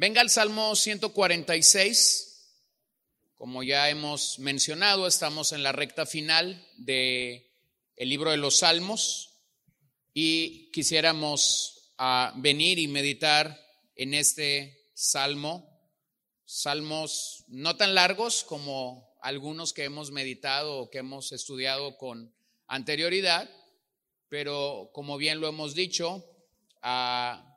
Venga al Salmo 146. Como ya hemos mencionado, estamos en la recta final de el libro de los Salmos y quisiéramos ah, venir y meditar en este salmo, salmos no tan largos como algunos que hemos meditado o que hemos estudiado con anterioridad, pero como bien lo hemos dicho, ah,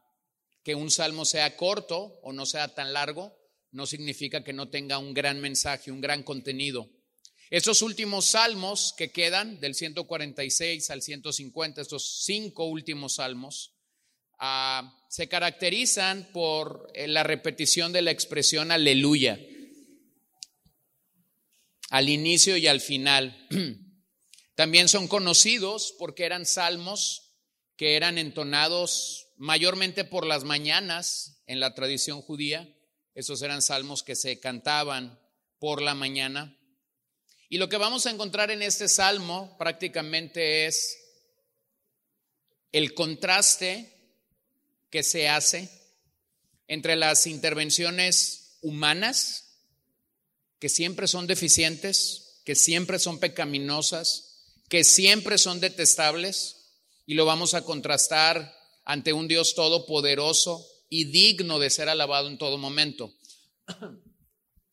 que un salmo sea corto o no sea tan largo, no significa que no tenga un gran mensaje, un gran contenido. Estos últimos salmos que quedan, del 146 al 150, estos cinco últimos salmos, ah, se caracterizan por eh, la repetición de la expresión aleluya, al inicio y al final. También son conocidos porque eran salmos que eran entonados mayormente por las mañanas en la tradición judía esos eran salmos que se cantaban por la mañana. Y lo que vamos a encontrar en este salmo prácticamente es el contraste que se hace entre las intervenciones humanas, que siempre son deficientes, que siempre son pecaminosas, que siempre son detestables, y lo vamos a contrastar ante un Dios todopoderoso, y digno de ser alabado en todo momento.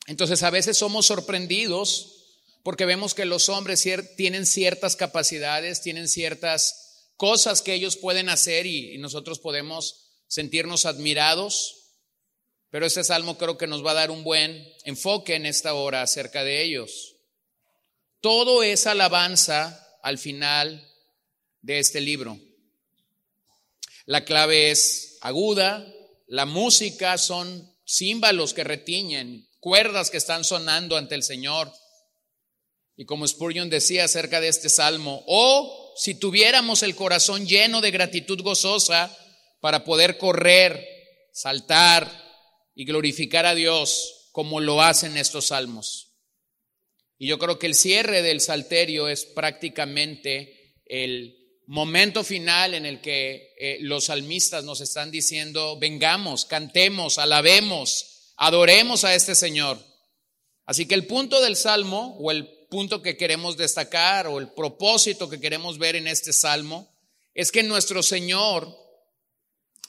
Entonces a veces somos sorprendidos porque vemos que los hombres tienen ciertas capacidades, tienen ciertas cosas que ellos pueden hacer y, nosotros podemos sentirnos admirados. Pero este salmo creo que nos va a dar un buen enfoque en esta hora acerca de ellos. Todo es alabanza al final de este libro. La clave es aguda, la música son címbalos que retiñen, cuerdas que están sonando ante el Señor. Y como Spurgeon decía acerca de este salmo, o si tuviéramos el corazón lleno de gratitud gozosa para poder correr, saltar y glorificar a Dios como lo hacen estos salmos. Y yo creo que el cierre del salterio es prácticamente el momento final en el que eh, los salmistas nos están diciendo, vengamos, cantemos, alabemos, adoremos a este Señor. Así que el punto del salmo o el punto que queremos destacar o el propósito que queremos ver en este salmo es que nuestro Señor,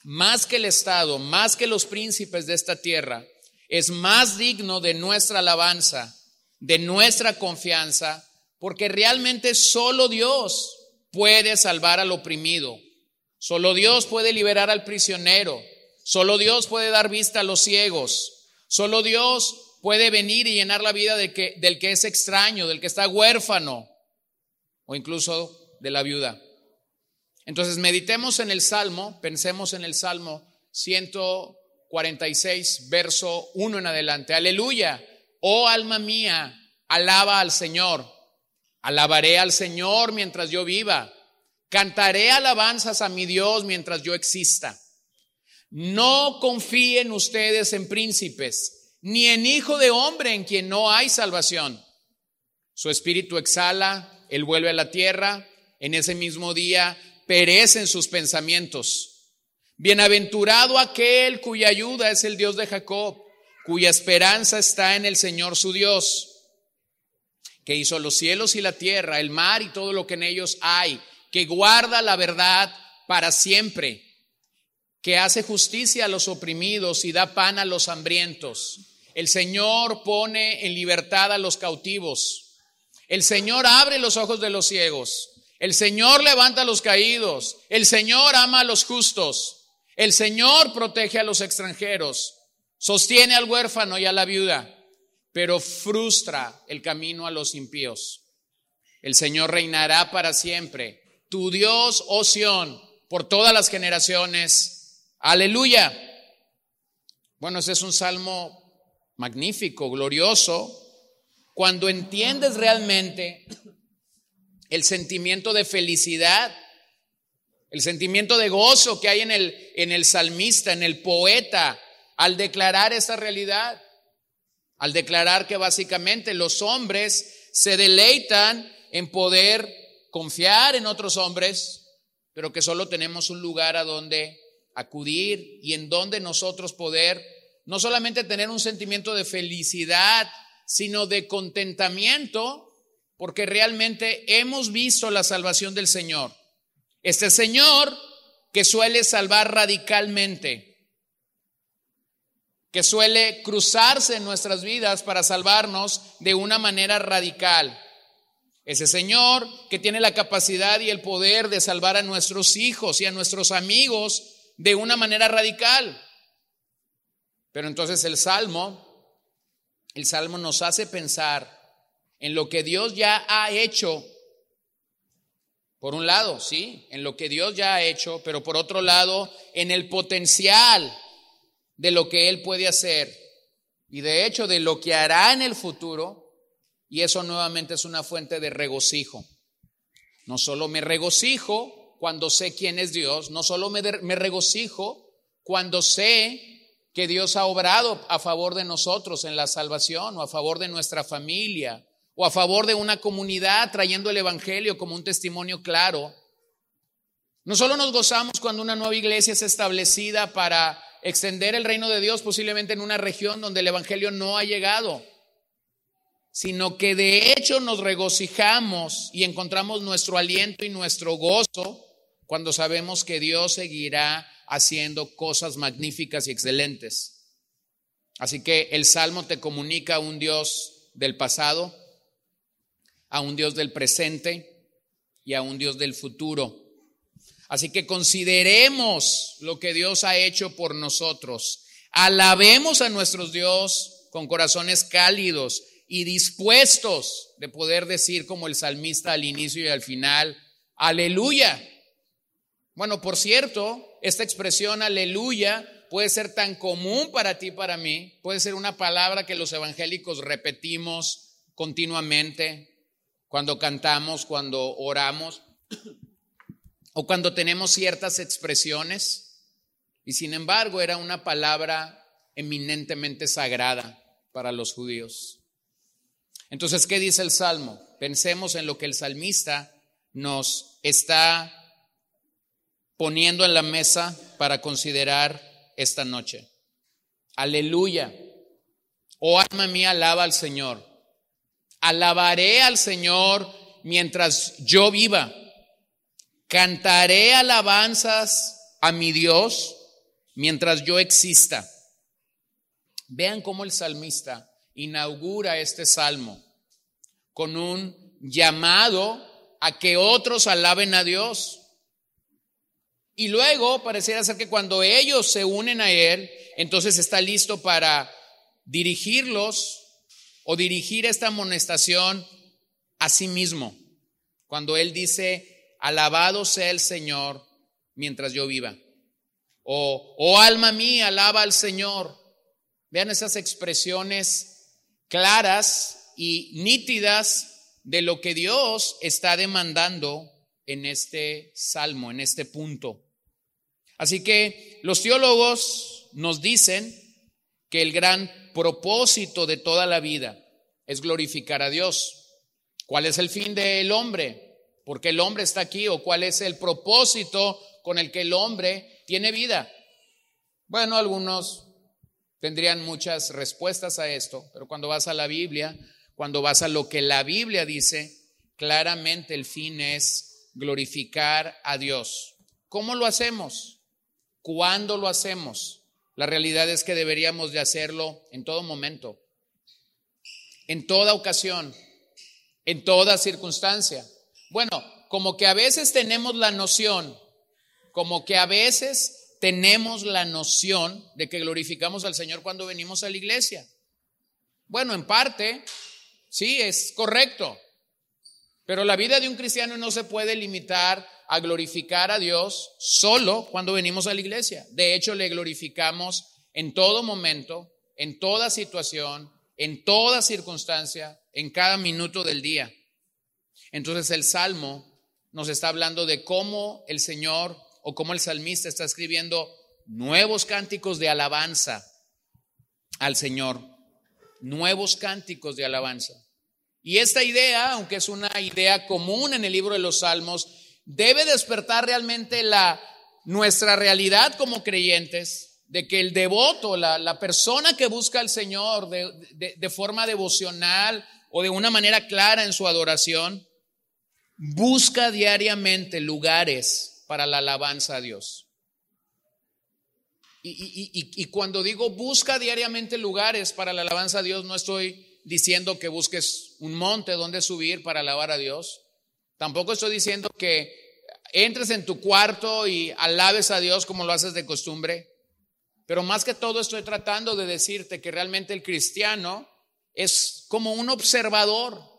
más que el Estado, más que los príncipes de esta tierra, es más digno de nuestra alabanza, de nuestra confianza, porque realmente solo Dios puede salvar al oprimido. Solo Dios puede liberar al prisionero. Solo Dios puede dar vista a los ciegos. Solo Dios puede venir y llenar la vida del que, del que es extraño, del que está huérfano o incluso de la viuda. Entonces meditemos en el Salmo, pensemos en el Salmo 146, verso 1 en adelante. Aleluya, oh alma mía, alaba al Señor. Alabaré al Señor mientras yo viva. Cantaré alabanzas a mi Dios mientras yo exista. No confíen ustedes en príncipes, ni en hijo de hombre en quien no hay salvación. Su espíritu exhala, él vuelve a la tierra, en ese mismo día perecen sus pensamientos. Bienaventurado aquel cuya ayuda es el Dios de Jacob, cuya esperanza está en el Señor su Dios que hizo los cielos y la tierra, el mar y todo lo que en ellos hay, que guarda la verdad para siempre, que hace justicia a los oprimidos y da pan a los hambrientos. El Señor pone en libertad a los cautivos. El Señor abre los ojos de los ciegos. El Señor levanta a los caídos. El Señor ama a los justos. El Señor protege a los extranjeros. Sostiene al huérfano y a la viuda pero frustra el camino a los impíos. El Señor reinará para siempre. Tu Dios, oh Sión, por todas las generaciones. Aleluya. Bueno, ese es un salmo magnífico, glorioso, cuando entiendes realmente el sentimiento de felicidad, el sentimiento de gozo que hay en el, en el salmista, en el poeta, al declarar esa realidad al declarar que básicamente los hombres se deleitan en poder confiar en otros hombres, pero que solo tenemos un lugar a donde acudir y en donde nosotros poder no solamente tener un sentimiento de felicidad, sino de contentamiento, porque realmente hemos visto la salvación del Señor. Este Señor que suele salvar radicalmente, que suele cruzarse en nuestras vidas para salvarnos de una manera radical. Ese Señor que tiene la capacidad y el poder de salvar a nuestros hijos y a nuestros amigos de una manera radical. Pero entonces el Salmo, el Salmo nos hace pensar en lo que Dios ya ha hecho. Por un lado, sí, en lo que Dios ya ha hecho, pero por otro lado, en el potencial de lo que Él puede hacer y de hecho de lo que hará en el futuro y eso nuevamente es una fuente de regocijo. No solo me regocijo cuando sé quién es Dios, no solo me, me regocijo cuando sé que Dios ha obrado a favor de nosotros en la salvación o a favor de nuestra familia o a favor de una comunidad trayendo el Evangelio como un testimonio claro. No solo nos gozamos cuando una nueva iglesia es establecida para extender el reino de Dios posiblemente en una región donde el Evangelio no ha llegado sino que de hecho nos regocijamos y encontramos nuestro aliento y nuestro gozo cuando sabemos que Dios seguirá haciendo cosas magníficas y excelentes. Así que el Salmo te comunica a un Dios del pasado, a un Dios del presente y a un Dios del futuro. Así que consideremos lo que Dios ha hecho por nosotros. Alabemos a nuestro Dios con corazones cálidos y dispuestos de poder decir como el salmista al inicio y al final, aleluya. Bueno, por cierto, esta expresión aleluya puede ser tan común para ti para mí, puede ser una palabra que los evangélicos repetimos continuamente cuando cantamos, cuando oramos o cuando tenemos ciertas expresiones. Y sin embargo era una palabra eminentemente sagrada para los judíos. Entonces, ¿qué dice el Salmo? Pensemos en lo que el salmista nos está poniendo en la mesa para considerar esta noche. Aleluya. Oh alma mía, alaba al Señor. Alabaré al Señor mientras yo viva. Cantaré alabanzas a mi Dios mientras yo exista. Vean cómo el salmista inaugura este salmo con un llamado a que otros alaben a Dios. Y luego pareciera ser que cuando ellos se unen a Él, entonces está listo para dirigirlos o dirigir esta amonestación a sí mismo. Cuando Él dice, alabado sea el Señor mientras yo viva. O, oh alma mía, alaba al Señor. Vean esas expresiones claras y nítidas de lo que Dios está demandando en este salmo, en este punto. Así que los teólogos nos dicen que el gran propósito de toda la vida es glorificar a Dios. ¿Cuál es el fin del hombre? ¿Por qué el hombre está aquí? ¿O cuál es el propósito con el que el hombre tiene vida? Bueno, algunos tendrían muchas respuestas a esto, pero cuando vas a la Biblia, cuando vas a lo que la Biblia dice, claramente el fin es glorificar a Dios. ¿Cómo lo hacemos? ¿Cuándo lo hacemos? La realidad es que deberíamos de hacerlo en todo momento, en toda ocasión, en toda circunstancia. Bueno, como que a veces tenemos la noción, como que a veces tenemos la noción de que glorificamos al Señor cuando venimos a la iglesia. Bueno, en parte, sí, es correcto. Pero la vida de un cristiano no se puede limitar a glorificar a Dios solo cuando venimos a la iglesia. De hecho, le glorificamos en todo momento, en toda situación, en toda circunstancia, en cada minuto del día. Entonces el Salmo nos está hablando de cómo el Señor o como el salmista está escribiendo nuevos cánticos de alabanza al Señor, nuevos cánticos de alabanza. Y esta idea, aunque es una idea común en el libro de los Salmos, debe despertar realmente la nuestra realidad como creyentes, de que el devoto, la, persona que busca al Señor de, de forma devocional o de una manera clara en su adoración, busca diariamente lugares para la alabanza a Dios. Y, cuando digo busca diariamente lugares para la alabanza a Dios, no estoy diciendo que busques un monte donde subir para alabar a Dios. Tampoco estoy diciendo que entres en tu cuarto y alabes a Dios como lo haces de costumbre. Pero más que todo estoy tratando de decirte que realmente el cristiano es como un observador.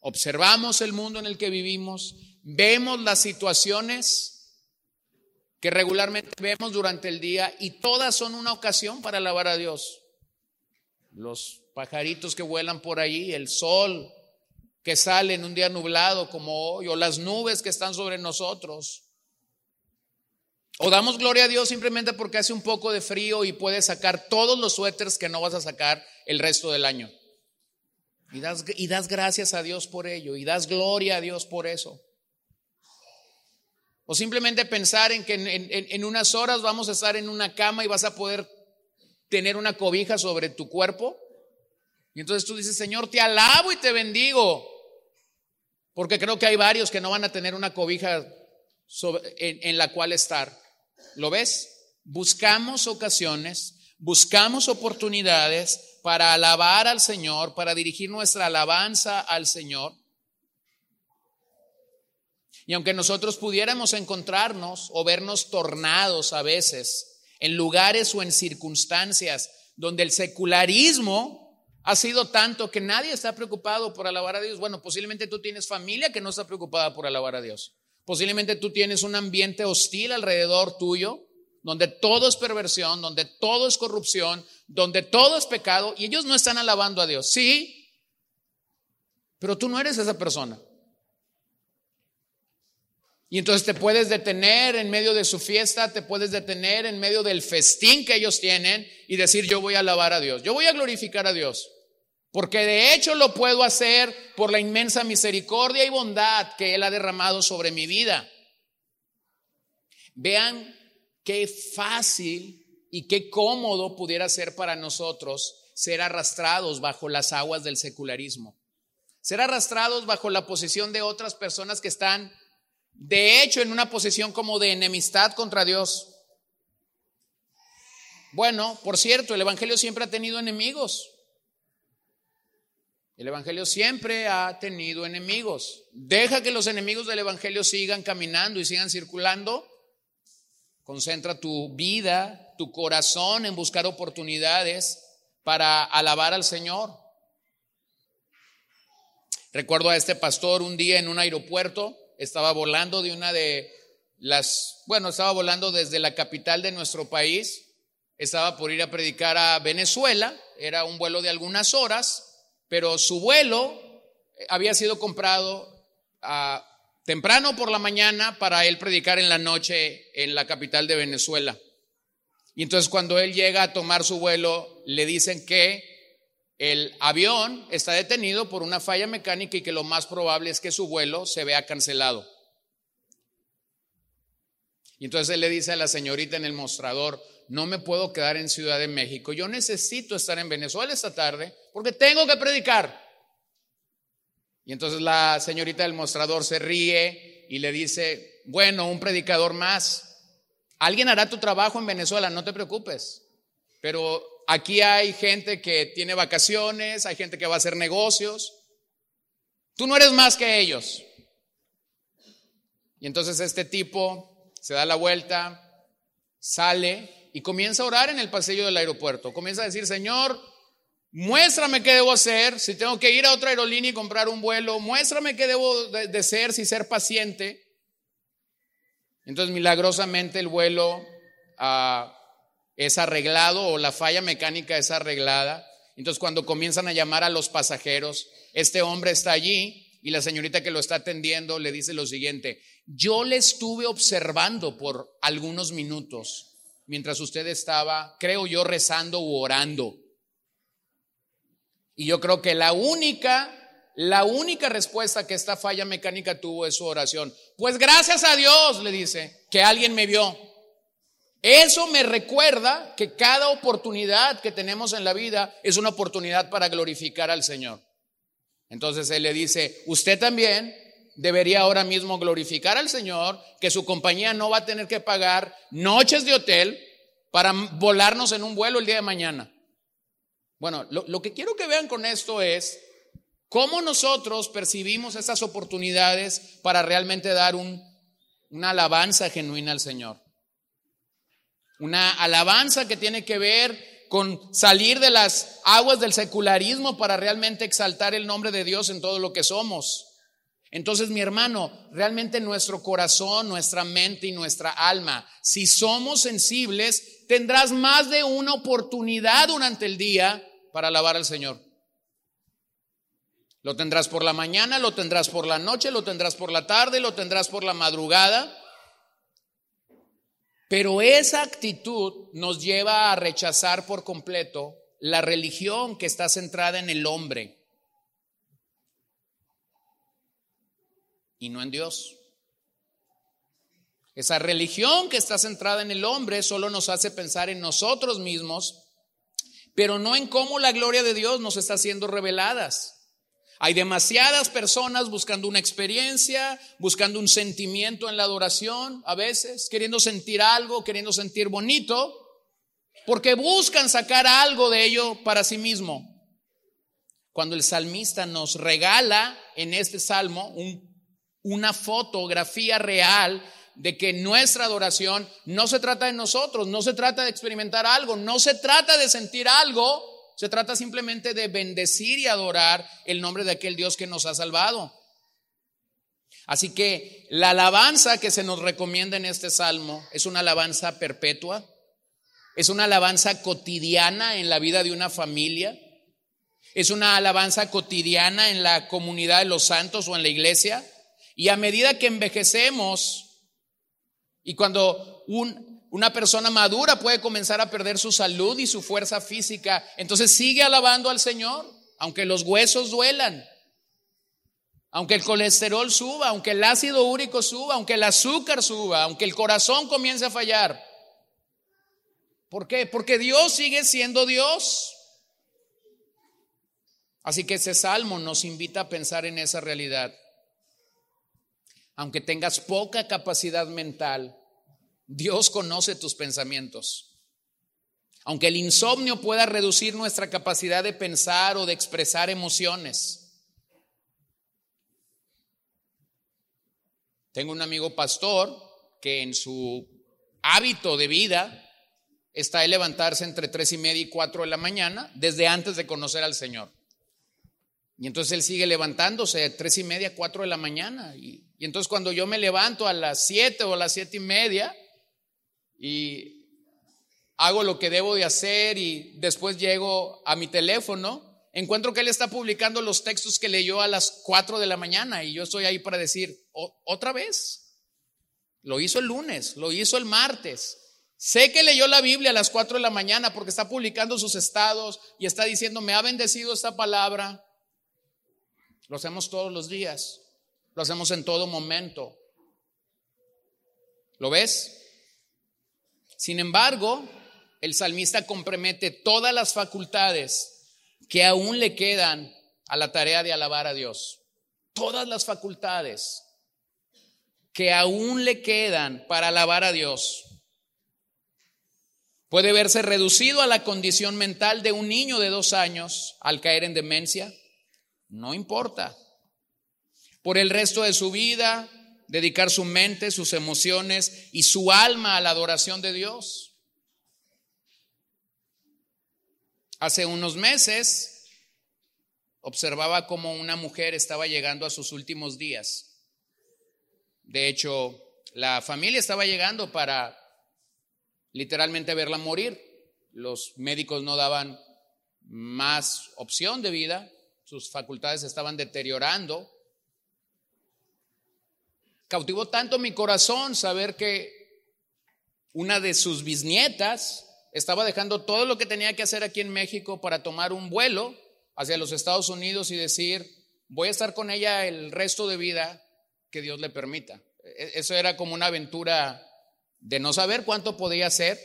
Observamos el mundo en el que vivimos, vemos las situaciones que regularmente vemos durante el día y todas son una ocasión para alabar a Dios. Los pajaritos que vuelan por ahí, el sol que sale en un día nublado como hoy, o las nubes que están sobre nosotros. O damos gloria a Dios simplemente porque hace un poco de frío y puedes sacar todos los suéteres que no vas a sacar el resto del año. Y das, y das gracias a Dios por ello, y das gloria a Dios por eso. O simplemente pensar en que en, unas horas vamos a estar en una cama y vas a poder tener una cobija sobre tu cuerpo. Y entonces tú dices, Señor, te alabo y te bendigo. Porque creo que hay varios que no van a tener una cobija en la cual estar. ¿Lo ves? Buscamos ocasiones, buscamos oportunidades para alabar al Señor, para dirigir nuestra alabanza al Señor. Y aunque nosotros pudiéramos encontrarnos o vernos tornados a veces en lugares o en circunstancias donde el secularismo ha sido tanto que nadie está preocupado por alabar a Dios, bueno, posiblemente tú tienes familia que no está preocupada por alabar a Dios. Posiblemente tú tienes un ambiente hostil alrededor tuyo, donde todo es perversión, donde todo es corrupción, donde todo es pecado, y ellos no están alabando a Dios. Sí, pero tú no eres esa persona. Y entonces te puedes detener en medio de su fiesta, te puedes detener en medio del festín que ellos tienen y decir, yo voy a alabar a Dios, yo voy a glorificar a Dios. Porque de hecho lo puedo hacer por la inmensa misericordia y bondad que Él ha derramado sobre mi vida. Vean qué fácil y qué cómodo pudiera ser para nosotros ser arrastrados bajo las aguas del secularismo. Ser arrastrados bajo la posición de otras personas que están de hecho, en una posición como de enemistad contra Dios. Bueno, por cierto, el Evangelio siempre ha tenido enemigos. El Evangelio siempre ha tenido enemigos. Deja que los enemigos del Evangelio sigan caminando y sigan circulando. Concentra tu vida, tu corazón en buscar oportunidades para alabar al Señor. Recuerdo a este pastor un día en un aeropuerto estaba volando de una de las, bueno, estaba volando desde la capital de nuestro país, estaba por ir a predicar a Venezuela, era un vuelo de algunas horas, pero su vuelo eh, había sido comprado a, temprano por la mañana para él predicar en la noche en la capital de Venezuela. Y entonces cuando él llega a tomar su vuelo, le dicen que el avión está detenido por una falla mecánica y que lo más probable es que su vuelo se vea cancelado. Y entonces él le dice a la señorita en el mostrador, no me puedo quedar en Ciudad de México, yo necesito estar en Venezuela esta tarde porque tengo que predicar. Y entonces la señorita del mostrador se ríe y le dice, bueno, un predicador más, alguien hará tu trabajo en Venezuela, no te preocupes, pero Aquí hay gente que tiene vacaciones, hay gente que va a hacer negocios. Tú no eres más que ellos. Y entonces este tipo se da la vuelta, sale y comienza a orar en el pasillo del aeropuerto. Comienza a decir, Señor, muéstrame qué debo hacer, si tengo que ir a otra aerolínea y comprar un vuelo, muéstrame qué debo de, ser, si ser paciente. Entonces milagrosamente el vuelo... a es arreglado o la falla mecánica es arreglada. Entonces cuando comienzan a llamar a los pasajeros, este hombre está allí y la señorita que lo está atendiendo le dice lo siguiente, yo le estuve observando por algunos minutos mientras usted estaba, creo yo, rezando u orando. Y yo creo que la única, la única respuesta que esta falla mecánica tuvo es su oración. Pues gracias a Dios, le dice, que alguien me vio. Eso me recuerda que cada oportunidad que tenemos en la vida es una oportunidad para glorificar al Señor. Entonces Él le dice, usted también debería ahora mismo glorificar al Señor, que su compañía no va a tener que pagar noches de hotel para volarnos en un vuelo el día de mañana. Bueno, lo, que quiero que vean con esto es cómo nosotros percibimos esas oportunidades para realmente dar una alabanza genuina al Señor. Una alabanza que tiene que ver con salir de las aguas del secularismo para realmente exaltar el nombre de Dios en todo lo que somos. Entonces, mi hermano, realmente nuestro corazón, nuestra mente y nuestra alma, si somos sensibles, tendrás más de una oportunidad durante el día para alabar al Señor. Lo tendrás por la mañana, lo tendrás por la noche, lo tendrás por la tarde, lo tendrás por la madrugada. Pero esa actitud nos lleva a rechazar por completo la religión que está centrada en el hombre y no en Dios. Esa religión que está centrada en el hombre solo nos hace pensar en nosotros mismos pero no en cómo la gloria de Dios nos está siendo reveladas. Hay demasiadas personas buscando una experiencia, buscando un sentimiento en la adoración, a veces, queriendo sentir algo, queriendo sentir bonito, porque buscan sacar algo de ello para sí mismo. Cuando el salmista nos regala en este salmo una fotografía real de que nuestra adoración no se trata de nosotros, no se trata de experimentar algo, no se trata de sentir algo, se trata simplemente de bendecir y adorar el nombre de aquel Dios que nos ha salvado. Así que la alabanza que se nos recomienda en este salmo es una alabanza perpetua, es una alabanza cotidiana en la vida de una familia, es una alabanza cotidiana en la comunidad de los santos o en la iglesia. Y a medida que envejecemos, y cuando una persona madura puede comenzar a perder su salud y su fuerza física, entonces sigue alabando al Señor, aunque los huesos duelan, aunque el colesterol suba, aunque el ácido úrico suba, aunque el azúcar suba, aunque el corazón comience a fallar. ¿Por qué? Porque Dios sigue siendo Dios. Así que ese salmo nos invita a pensar en esa realidad aunque tengas poca capacidad mental, Dios conoce tus pensamientos. Aunque el insomnio pueda reducir nuestra capacidad de pensar o de expresar emociones. Tengo un amigo pastor que en su hábito de vida está de levantarse entre tres y media y cuatro de la mañana desde antes de conocer al Señor. Y entonces él sigue levantándose a tres y media, cuatro de la mañana. Y, entonces cuando yo me levanto a las siete o a las siete y media y hago lo que debo de hacer y después llego a mi teléfono, encuentro que él está publicando los textos que leyó a las cuatro de la mañana y yo estoy ahí para decir, otra vez. Lo hizo el lunes, lo hizo el martes. Sé que leyó la Biblia a las cuatro de la mañana porque está publicando sus estados y está diciendo, me ha bendecido esta palabra. Lo hacemos todos los días. Lo hacemos en todo momento. ¿Lo ves? Sin embargo, el salmista compromete todas las facultades que aún le quedan a la tarea de alabar a Dios. Todas las facultades que aún le quedan para alabar a Dios. Puede verse reducido a la condición mental de un niño de dos años al caer en demencia. No importa. Por el resto de su vida, dedicar su mente, sus emociones y su alma a la adoración de Dios. Hace unos meses observaba cómo una mujer estaba llegando a sus últimos días. De hecho, la familia estaba llegando para literalmente verla morir. Los médicos no daban más opción de vida sus facultades estaban deteriorando. Cautivó tanto mi corazón saber que una de sus bisnietas estaba dejando todo lo que tenía que hacer aquí en México para tomar un vuelo hacia los Estados Unidos y decir, voy a estar con ella el resto de vida que Dios le permita. E-, eso era como una aventura de no saber cuánto podía ser,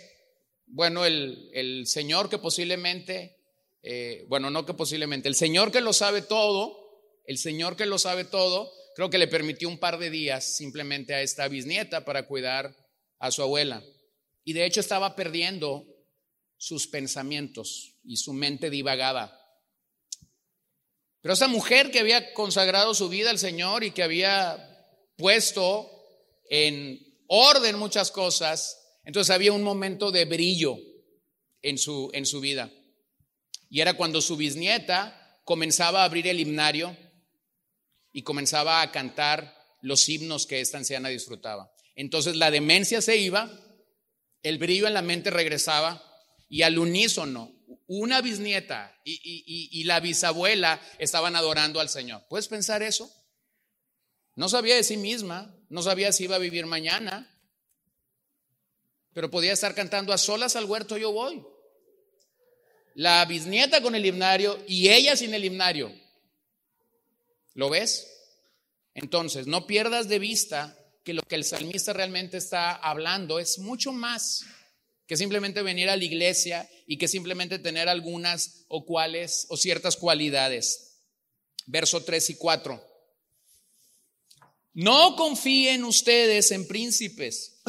bueno, el, Señor que posiblemente, eh, bueno, no que posiblemente, el Señor que lo sabe todo, el Señor que lo sabe todo, creo que le permitió un par de días simplemente a esta bisnieta para cuidar a su abuela. Y de hecho estaba perdiendo sus pensamientos y su mente divagaba. Pero esa mujer que había consagrado su vida al Señor y que había puesto en orden muchas cosas, entonces había un momento de brillo en su, en su vida. Y era cuando su bisnieta comenzaba a abrir el himnario y comenzaba a cantar los himnos que esta anciana disfrutaba. Entonces la demencia se iba, el brillo en la mente regresaba y al unísono, una bisnieta y, la bisabuela estaban adorando al Señor. ¿Puedes pensar eso? No sabía de sí misma, no sabía si iba a vivir mañana, pero podía estar cantando a solas al huerto yo voy. La bisnieta con el himnario y ella sin el himnario. ¿Lo ves? Entonces, no pierdas de vista que lo que el salmista realmente está hablando es mucho más que simplemente venir a la iglesia y que simplemente tener algunas o cuales o ciertas cualidades. Verso 3 y 4. No confíen ustedes en príncipes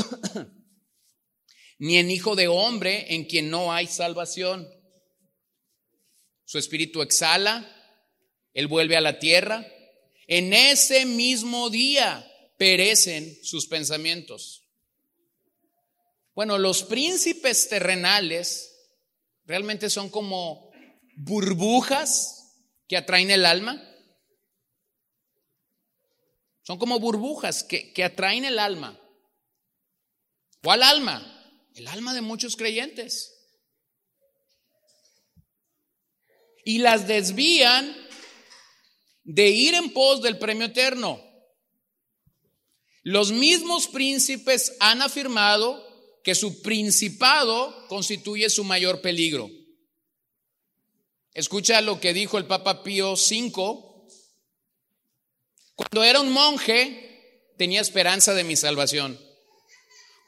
ni en hijo de hombre en quien no hay salvación. Su espíritu exhala, él vuelve a la tierra. En ese mismo día perecen sus pensamientos. Bueno, los príncipes terrenales realmente son como burbujas que atraen el alma. Son como burbujas que, que atraen el alma. ¿Cuál alma? el alma de muchos creyentes. Y las desvían de ir en pos del premio eterno. Los mismos príncipes han afirmado que su principado constituye su mayor peligro. Escucha lo que dijo el Papa Pío V. Cuando era un monje, tenía esperanza de mi salvación.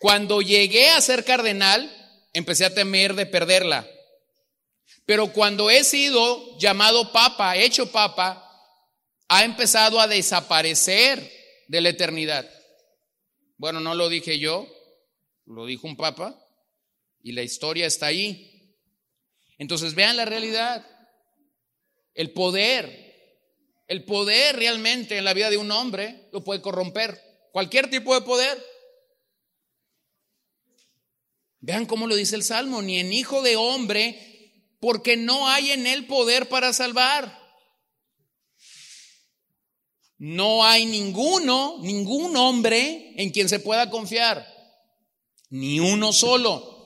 Cuando llegué a ser cardenal, empecé a temer de perderla. Pero cuando he sido llamado papa, hecho papa, ha empezado a desaparecer de la eternidad. Bueno, no lo dije yo, lo dijo un papa y la historia está ahí. Entonces vean la realidad, el poder, el poder realmente en la vida de un hombre lo puede corromper, cualquier tipo de poder. Vean cómo lo dice el Salmo, ni en hijo de hombre, porque no hay en él poder para salvar. No hay ninguno, ningún hombre en quien se pueda confiar, ni uno solo.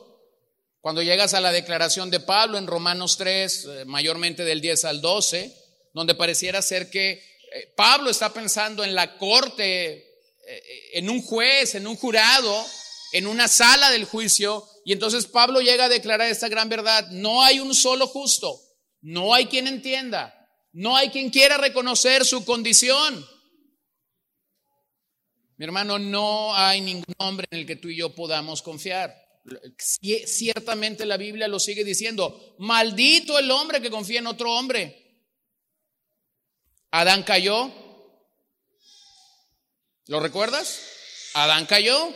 Cuando llegas a la declaración de Pablo en Romanos 3, eh, mayormente del 10 al 12, donde pareciera ser que eh, Pablo está pensando en la corte, eh, en un juez, en un jurado, en una sala del juicio y entonces Pablo llega a declarar esta gran verdad. No hay un solo justo, no hay quien entienda, no hay quien quiera reconocer su condición. Mi hermano, no hay ningún hombre en el que tú y yo podamos confiar. Ciertamente la Biblia lo sigue diciendo, maldito el hombre que confía en otro hombre. Adán cayó. ¿Lo recuerdas? Adán cayó.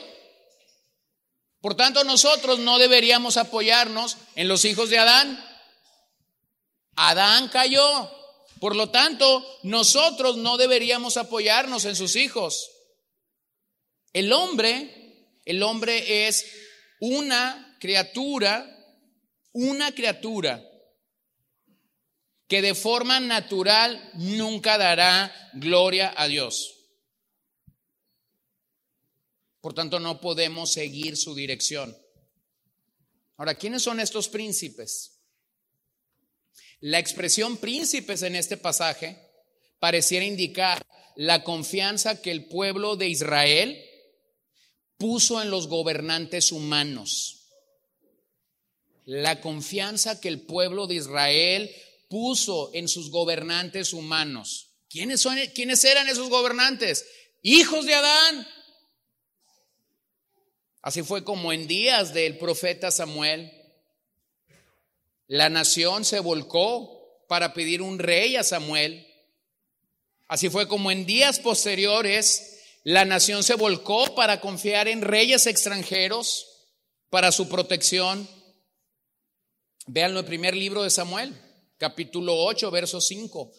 Por tanto, nosotros no deberíamos apoyarnos en los hijos de Adán. Adán cayó. Por lo tanto, nosotros no deberíamos apoyarnos en sus hijos. El hombre, el hombre es una criatura, una criatura que de forma natural nunca dará gloria a Dios. Por tanto, no podemos seguir su dirección. Ahora, ¿quiénes son estos príncipes? La expresión príncipes en este pasaje pareciera indicar la confianza que el pueblo de Israel puso en los gobernantes humanos. La confianza que el pueblo de Israel puso en sus gobernantes humanos. ¿Quiénes, son, ¿Quiénes eran esos gobernantes? Hijos de Adán, Así fue como en días del profeta Samuel, la nación se volcó para pedir un rey a Samuel. Así fue como en días posteriores la nación se volcó para confiar en reyes extranjeros para su protección. Vean el primer libro de Samuel, capítulo 8, verso 5.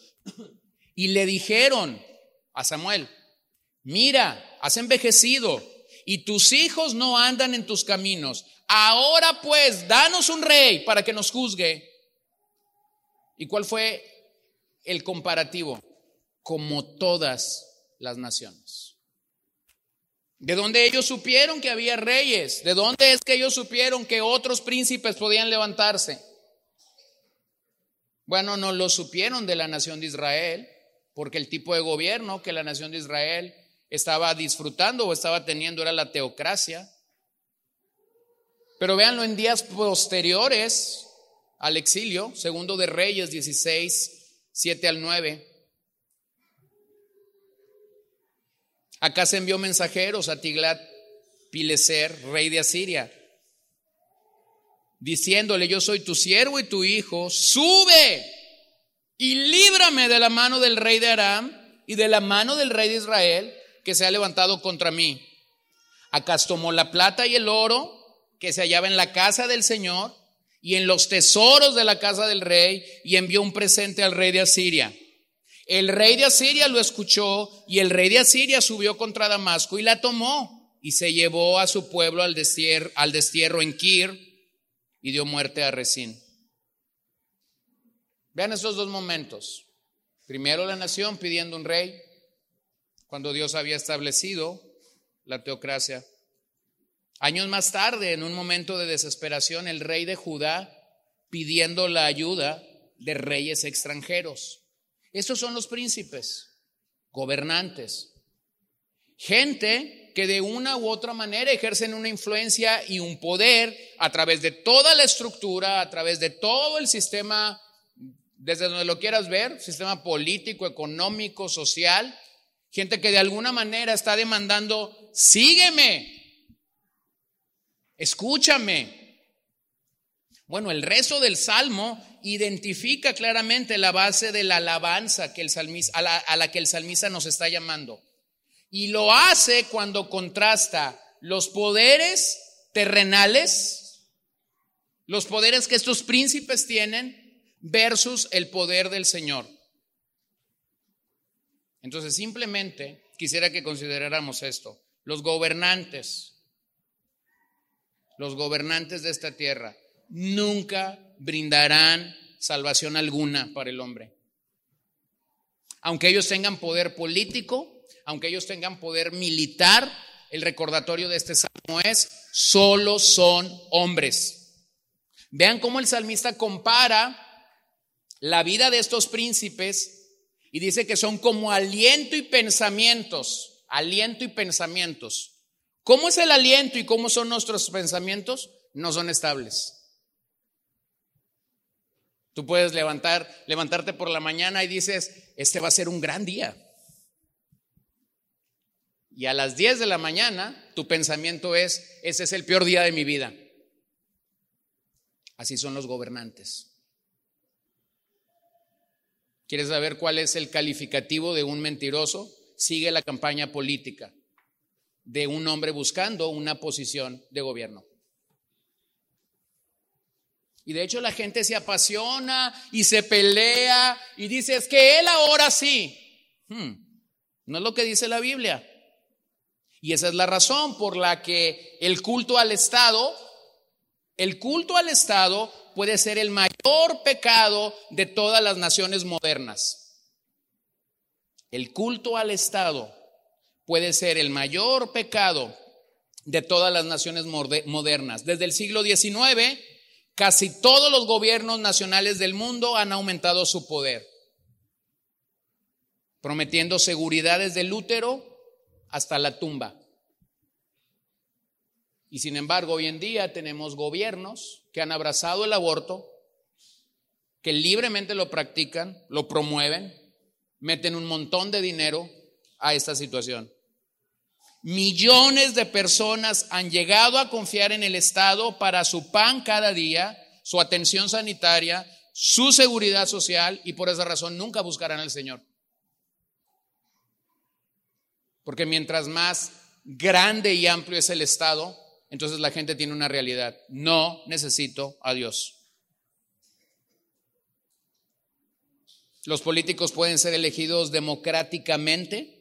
Y le dijeron a Samuel, mira, has envejecido y tus hijos no andan en tus caminos. Ahora pues, danos un rey para que nos juzgue. ¿Y cuál fue el comparativo? Como todas las naciones. ¿De dónde ellos supieron que había reyes? ¿De dónde es que ellos supieron que otros príncipes podían levantarse? Bueno, no lo supieron de la nación de Israel, porque el tipo de gobierno que la nación de Israel estaba disfrutando o estaba teniendo era la teocracia. Pero véanlo en días posteriores al exilio, segundo de Reyes 16, 7 al 9. Acá se envió mensajeros a Tiglat Pileser, rey de Asiria, diciéndole, yo soy tu siervo y tu hijo, sube y líbrame de la mano del rey de Aram y de la mano del rey de Israel que se ha levantado contra mí. Acá tomó la plata y el oro que se hallaba en la casa del Señor y en los tesoros de la casa del rey y envió un presente al rey de Asiria. El rey de Asiria lo escuchó y el rey de Asiria subió contra Damasco y la tomó y se llevó a su pueblo al destierro, al destierro en Kir y dio muerte a Resín. Vean estos dos momentos. Primero la nación pidiendo un rey cuando Dios había establecido la teocracia. Años más tarde, en un momento de desesperación, el rey de Judá pidiendo la ayuda de reyes extranjeros. Estos son los príncipes, gobernantes, gente que de una u otra manera ejercen una influencia y un poder a través de toda la estructura, a través de todo el sistema, desde donde lo quieras ver, sistema político, económico, social, Gente que de alguna manera está demandando, sígueme, escúchame. Bueno, el resto del salmo identifica claramente la base de la alabanza a, la, a la que el salmista nos está llamando. Y lo hace cuando contrasta los poderes terrenales, los poderes que estos príncipes tienen, versus el poder del Señor. Entonces, simplemente quisiera que consideráramos esto. Los gobernantes, los gobernantes de esta tierra, nunca brindarán salvación alguna para el hombre. Aunque ellos tengan poder político, aunque ellos tengan poder militar, el recordatorio de este salmo es, solo son hombres. Vean cómo el salmista compara la vida de estos príncipes y dice que son como aliento y pensamientos, aliento y pensamientos. ¿Cómo es el aliento y cómo son nuestros pensamientos? No son estables. Tú puedes levantar, levantarte por la mañana y dices, este va a ser un gran día. Y a las 10 de la mañana tu pensamiento es, ese es el peor día de mi vida. Así son los gobernantes. ¿Quieres saber cuál es el calificativo de un mentiroso? Sigue la campaña política de un hombre buscando una posición de gobierno. Y de hecho la gente se apasiona y se pelea y dice, es que él ahora sí. Hmm, no es lo que dice la Biblia. Y esa es la razón por la que el culto al Estado, el culto al Estado puede ser el mayor pecado de todas las naciones modernas. El culto al Estado puede ser el mayor pecado de todas las naciones modernas. Desde el siglo XIX, casi todos los gobiernos nacionales del mundo han aumentado su poder, prometiendo seguridad desde el útero hasta la tumba. Y sin embargo, hoy en día tenemos gobiernos que han abrazado el aborto, que libremente lo practican, lo promueven, meten un montón de dinero a esta situación. Millones de personas han llegado a confiar en el Estado para su pan cada día, su atención sanitaria, su seguridad social y por esa razón nunca buscarán al Señor. Porque mientras más grande y amplio es el Estado, entonces la gente tiene una realidad. No necesito a Dios. Los políticos pueden ser elegidos democráticamente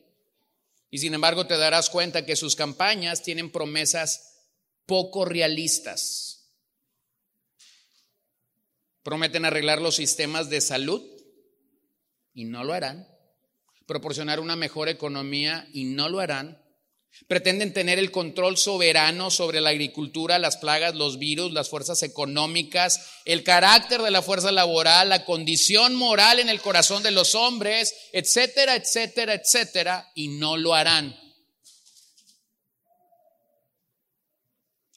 y sin embargo te darás cuenta que sus campañas tienen promesas poco realistas. Prometen arreglar los sistemas de salud y no lo harán. Proporcionar una mejor economía y no lo harán. Pretenden tener el control soberano sobre la agricultura, las plagas, los virus, las fuerzas económicas, el carácter de la fuerza laboral, la condición moral en el corazón de los hombres, etcétera, etcétera, etcétera, y no lo harán.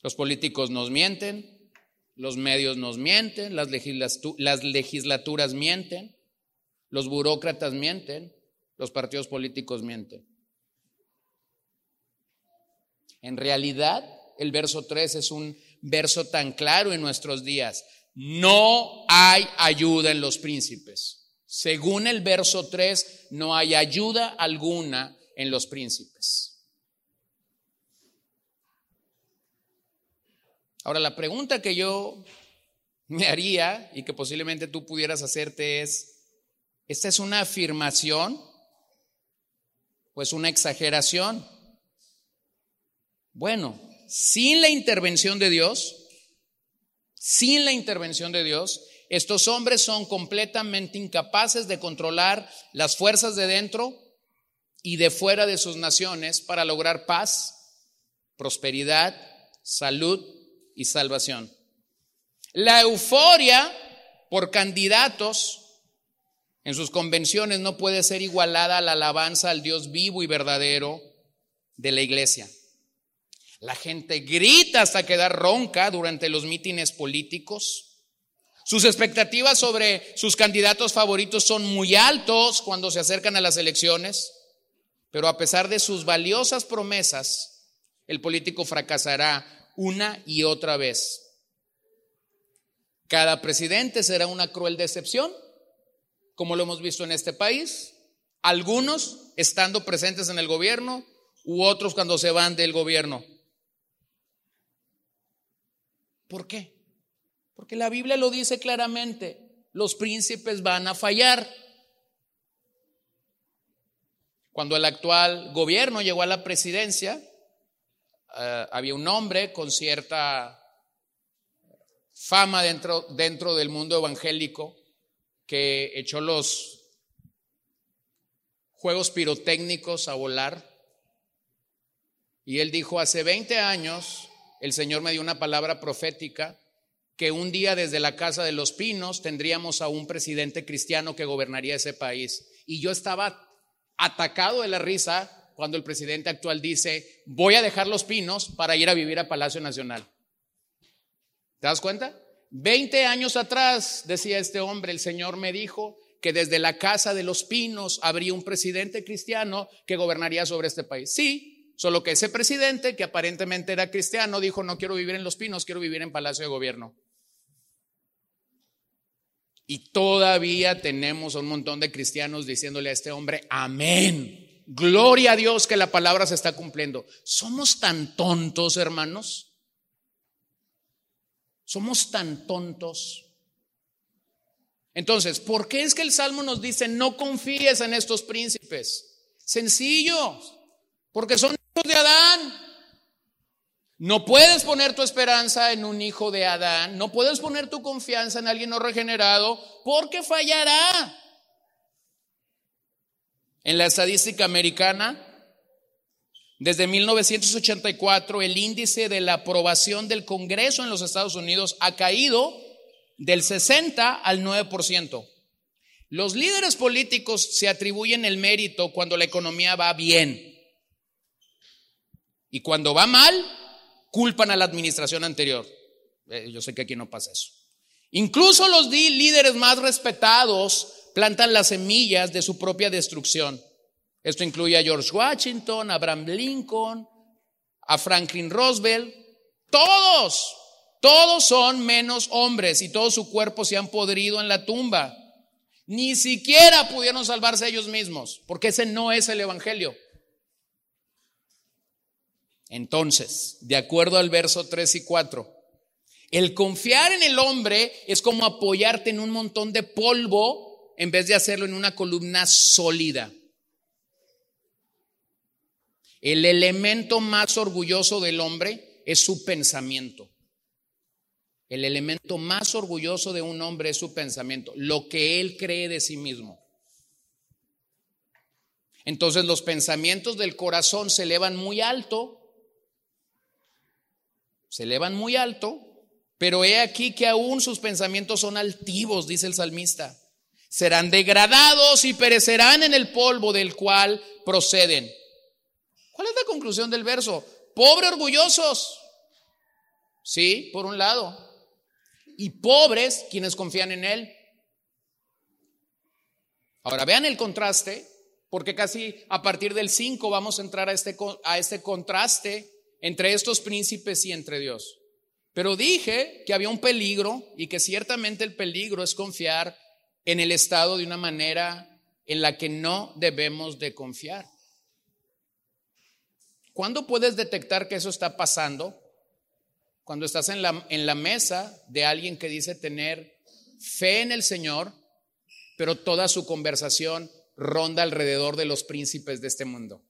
Los políticos nos mienten, los medios nos mienten, las, legislaturas mienten, los burócratas mienten, los partidos políticos mienten. En realidad, el verso 3 es un verso tan claro en nuestros días. No hay ayuda en los príncipes. Según el verso 3, no hay ayuda alguna en los príncipes. Ahora, la pregunta que yo me haría y que posiblemente tú pudieras hacerte es, ¿esta es una afirmación o es una exageración? Bueno, sin la intervención de Dios, sin la intervención de Dios, estos hombres son completamente incapaces de controlar las fuerzas de dentro y de fuera de sus naciones para lograr paz, prosperidad, salud y salvación. La euforia por candidatos en sus convenciones no puede ser igualada a la alabanza al Dios vivo y verdadero de la iglesia. La gente grita hasta quedar ronca durante los mítines políticos. Sus expectativas sobre sus candidatos favoritos son muy altos cuando se acercan a las elecciones, pero a pesar de sus valiosas promesas, el político fracasará una y otra vez. Cada presidente será una cruel decepción, como lo hemos visto en este país, algunos estando presentes en el gobierno u otros cuando se van del gobierno. ¿Por qué? Porque la Biblia lo dice claramente, los príncipes van a fallar. Cuando el actual gobierno llegó a la presidencia, eh, había un hombre con cierta fama dentro, dentro del mundo evangélico que echó los juegos pirotécnicos a volar. Y él dijo, hace 20 años el Señor me dio una palabra profética que un día desde la Casa de los Pinos tendríamos a un presidente cristiano que gobernaría ese país. Y yo estaba atacado de la risa cuando el presidente actual dice, voy a dejar los pinos para ir a vivir a Palacio Nacional. ¿Te das cuenta? Veinte años atrás, decía este hombre, el Señor me dijo que desde la Casa de los Pinos habría un presidente cristiano que gobernaría sobre este país. Sí, Solo que ese presidente, que aparentemente era cristiano, dijo, no quiero vivir en Los Pinos, quiero vivir en Palacio de Gobierno. Y todavía tenemos un montón de cristianos diciéndole a este hombre, amén. Gloria a Dios que la palabra se está cumpliendo. Somos tan tontos, hermanos. Somos tan tontos. Entonces, ¿por qué es que el Salmo nos dice, no confíes en estos príncipes? Sencillo, porque son de Adán. No puedes poner tu esperanza en un hijo de Adán, no puedes poner tu confianza en alguien no regenerado porque fallará. En la estadística americana, desde 1984, el índice de la aprobación del Congreso en los Estados Unidos ha caído del 60 al 9%. Los líderes políticos se atribuyen el mérito cuando la economía va bien. Y cuando va mal, culpan a la administración anterior. Eh, yo sé que aquí no pasa eso. Incluso los líderes más respetados plantan las semillas de su propia destrucción. Esto incluye a George Washington, a Abraham Lincoln, a Franklin Roosevelt. Todos, todos son menos hombres y todo su cuerpo se han podrido en la tumba. Ni siquiera pudieron salvarse ellos mismos, porque ese no es el Evangelio. Entonces, de acuerdo al verso 3 y 4, el confiar en el hombre es como apoyarte en un montón de polvo en vez de hacerlo en una columna sólida. El elemento más orgulloso del hombre es su pensamiento. El elemento más orgulloso de un hombre es su pensamiento, lo que él cree de sí mismo. Entonces los pensamientos del corazón se elevan muy alto, se elevan muy alto pero he aquí que aún sus pensamientos son altivos, dice el salmista. Serán degradados y perecerán en el polvo del cual proceden. ¿Cuál es la conclusión del verso? Pobre orgullosos. Sí, por un lado. Y pobres quienes confían en Él. Ahora vean el contraste, porque casi a partir del 5 vamos a entrar a este, a este contraste entre estos príncipes y entre Dios. Pero dije que había un peligro y que ciertamente el peligro es confiar en el Estado de una manera en la que no debemos de confiar. ¿Cuándo puedes detectar que eso está pasando? Cuando estás en la, en la mesa de alguien que dice tener fe en el Señor, pero toda su conversación ronda alrededor de los príncipes de este mundo.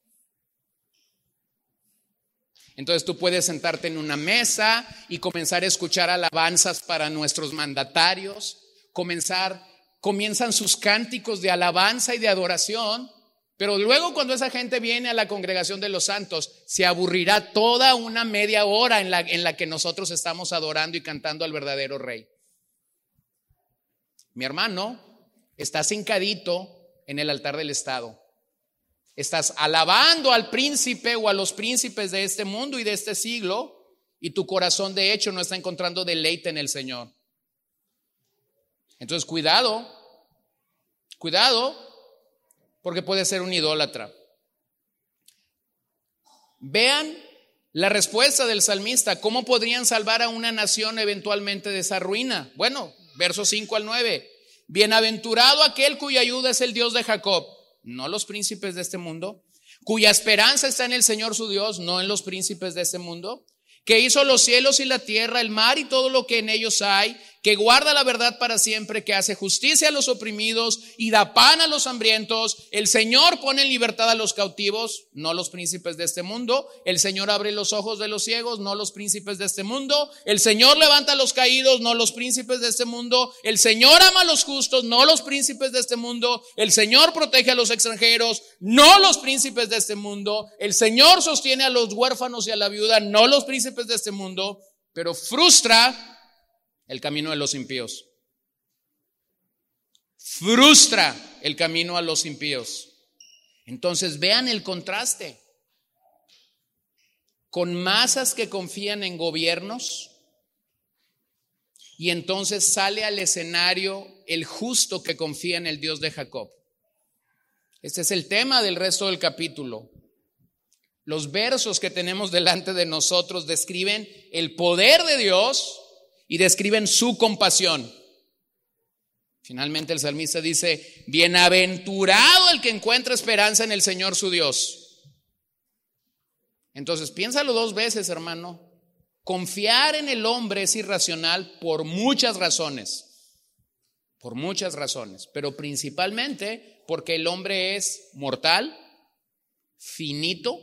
Entonces tú puedes sentarte en una mesa y comenzar a escuchar alabanzas para nuestros mandatarios, comenzar, comienzan sus cánticos de alabanza y de adoración, pero luego cuando esa gente viene a la congregación de los santos, se aburrirá toda una media hora en la, en la que nosotros estamos adorando y cantando al verdadero rey. Mi hermano está cincadito en el altar del Estado. Estás alabando al príncipe o a los príncipes de este mundo y de este siglo y tu corazón de hecho no está encontrando deleite en el Señor. Entonces, cuidado, cuidado, porque puede ser un idólatra. Vean la respuesta del salmista, ¿cómo podrían salvar a una nación eventualmente de esa ruina? Bueno, versos 5 al 9. Bienaventurado aquel cuya ayuda es el Dios de Jacob no los príncipes de este mundo, cuya esperanza está en el Señor su Dios, no en los príncipes de este mundo, que hizo los cielos y la tierra, el mar y todo lo que en ellos hay, que guarda la verdad para siempre, que hace justicia a los oprimidos y da pan a los hambrientos. El Señor pone en libertad a los cautivos, no los príncipes de este mundo. El Señor abre los ojos de los ciegos, no los príncipes de este mundo. El Señor levanta a los caídos, no los príncipes de este mundo. El Señor ama a los justos, no los príncipes de este mundo. El Señor protege a los extranjeros, no los príncipes de este mundo. El Señor sostiene a los huérfanos y a la viuda, no los príncipes de este mundo, pero frustra el camino de los impíos. Frustra el camino a los impíos. Entonces vean el contraste. Con masas que confían en gobiernos y entonces sale al escenario el justo que confía en el Dios de Jacob. Este es el tema del resto del capítulo. Los versos que tenemos delante de nosotros describen el poder de Dios y describen su compasión. Finalmente el salmista dice, bienaventurado el que encuentra esperanza en el Señor su Dios. Entonces, piénsalo dos veces, hermano. Confiar en el hombre es irracional por muchas razones, por muchas razones, pero principalmente porque el hombre es mortal, finito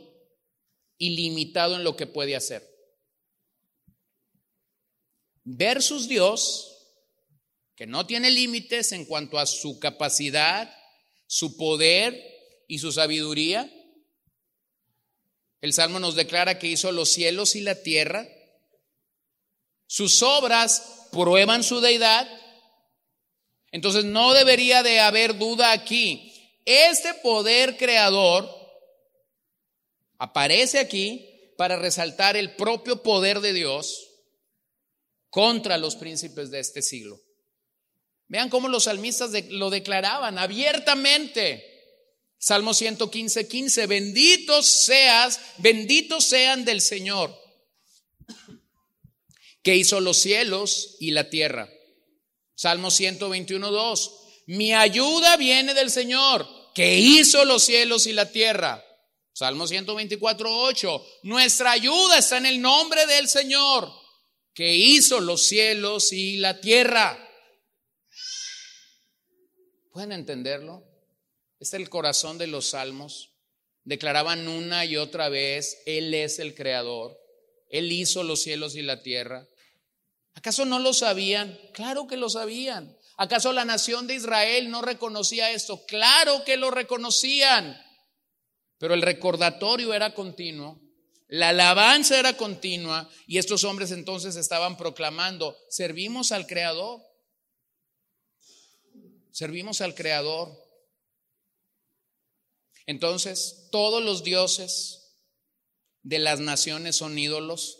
y limitado en lo que puede hacer versus Dios, que no tiene límites en cuanto a su capacidad, su poder y su sabiduría. El Salmo nos declara que hizo los cielos y la tierra. Sus obras prueban su deidad. Entonces no debería de haber duda aquí. Este poder creador aparece aquí para resaltar el propio poder de Dios contra los príncipes de este siglo. Vean cómo los salmistas lo declaraban abiertamente. Salmo 115, 15, benditos seas, benditos sean del Señor, que hizo los cielos y la tierra. Salmo 121, 2, mi ayuda viene del Señor, que hizo los cielos y la tierra. Salmo 124, 8, nuestra ayuda está en el nombre del Señor, que hizo los cielos y la tierra. ¿Pueden entenderlo? Este es el corazón de los salmos. Declaraban una y otra vez, Él es el creador, Él hizo los cielos y la tierra. ¿Acaso no lo sabían? Claro que lo sabían. ¿Acaso la nación de Israel no reconocía esto? Claro que lo reconocían. Pero el recordatorio era continuo, la alabanza era continua y estos hombres entonces estaban proclamando, servimos al Creador, servimos al Creador. Entonces, todos los dioses de las naciones son ídolos,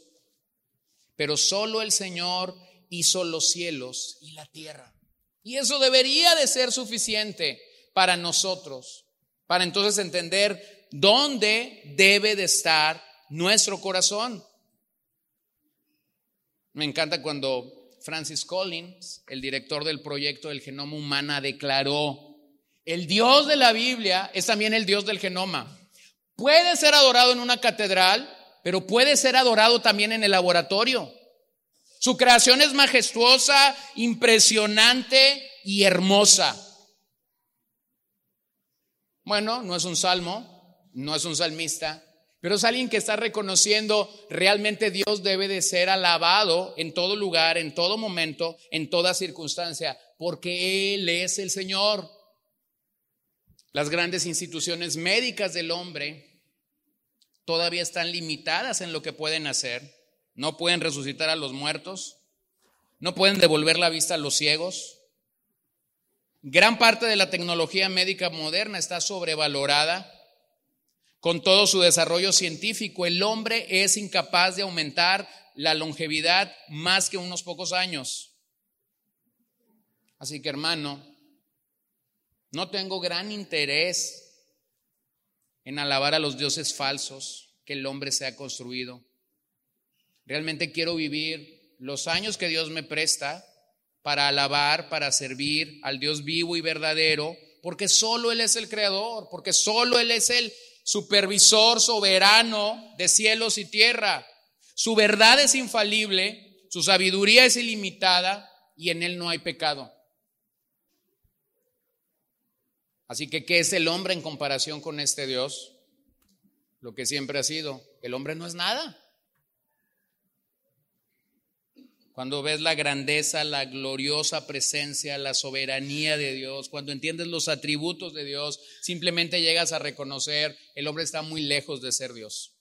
pero solo el Señor hizo los cielos y la tierra. Y eso debería de ser suficiente para nosotros, para entonces entender dónde debe de estar nuestro corazón. Me encanta cuando Francis Collins, el director del proyecto del genoma humana, declaró el Dios de la Biblia es también el Dios del genoma. Puede ser adorado en una catedral, pero puede ser adorado también en el laboratorio. Su creación es majestuosa, impresionante y hermosa. Bueno, no es un salmo, no es un salmista, pero es alguien que está reconociendo realmente Dios debe de ser alabado en todo lugar, en todo momento, en toda circunstancia, porque Él es el Señor. Las grandes instituciones médicas del hombre todavía están limitadas en lo que pueden hacer. No pueden resucitar a los muertos, no pueden devolver la vista a los ciegos. Gran parte de la tecnología médica moderna está sobrevalorada. Con todo su desarrollo científico, el hombre es incapaz de aumentar la longevidad más que unos pocos años. Así que hermano, no tengo gran interés en alabar a los dioses falsos que el hombre se ha construido. Realmente quiero vivir los años que Dios me presta para alabar, para servir al Dios vivo y verdadero, porque solo Él es el creador, porque solo Él es el supervisor soberano de cielos y tierra. Su verdad es infalible, su sabiduría es ilimitada y en Él no hay pecado. Así que, ¿qué es el hombre en comparación con este Dios? Lo que siempre ha sido, el hombre no es nada. Cuando ves la grandeza, la gloriosa presencia, la soberanía de Dios, cuando entiendes los atributos de Dios, simplemente llegas a reconocer, el hombre está muy lejos de ser Dios.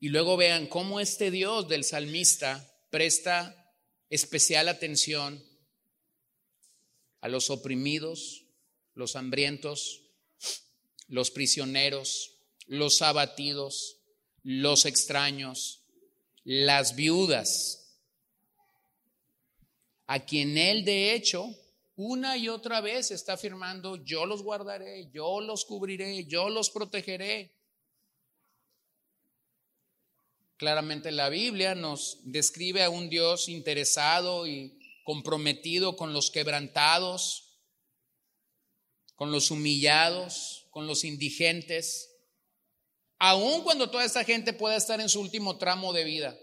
Y luego vean cómo este Dios del salmista presta especial atención a los oprimidos, los hambrientos, los prisioneros, los abatidos, los extraños, las viudas, a quien él de hecho una y otra vez está afirmando, yo los guardaré, yo los cubriré, yo los protegeré. Claramente la Biblia nos describe a un Dios interesado y comprometido con los quebrantados, con los humillados, con los indigentes, aun cuando toda esta gente pueda estar en su último tramo de vida.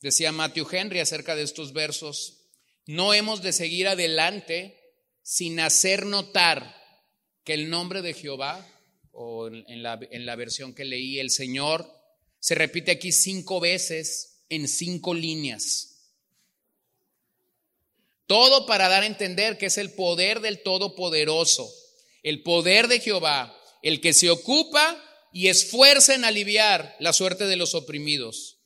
Decía Matthew Henry acerca de estos versos, no hemos de seguir adelante sin hacer notar que el nombre de Jehová, o en la, en la versión que leí, el Señor, se repite aquí cinco veces en cinco líneas. Todo para dar a entender que es el poder del Todopoderoso, el poder de Jehová, el que se ocupa y esfuerza en aliviar la suerte de los oprimidos,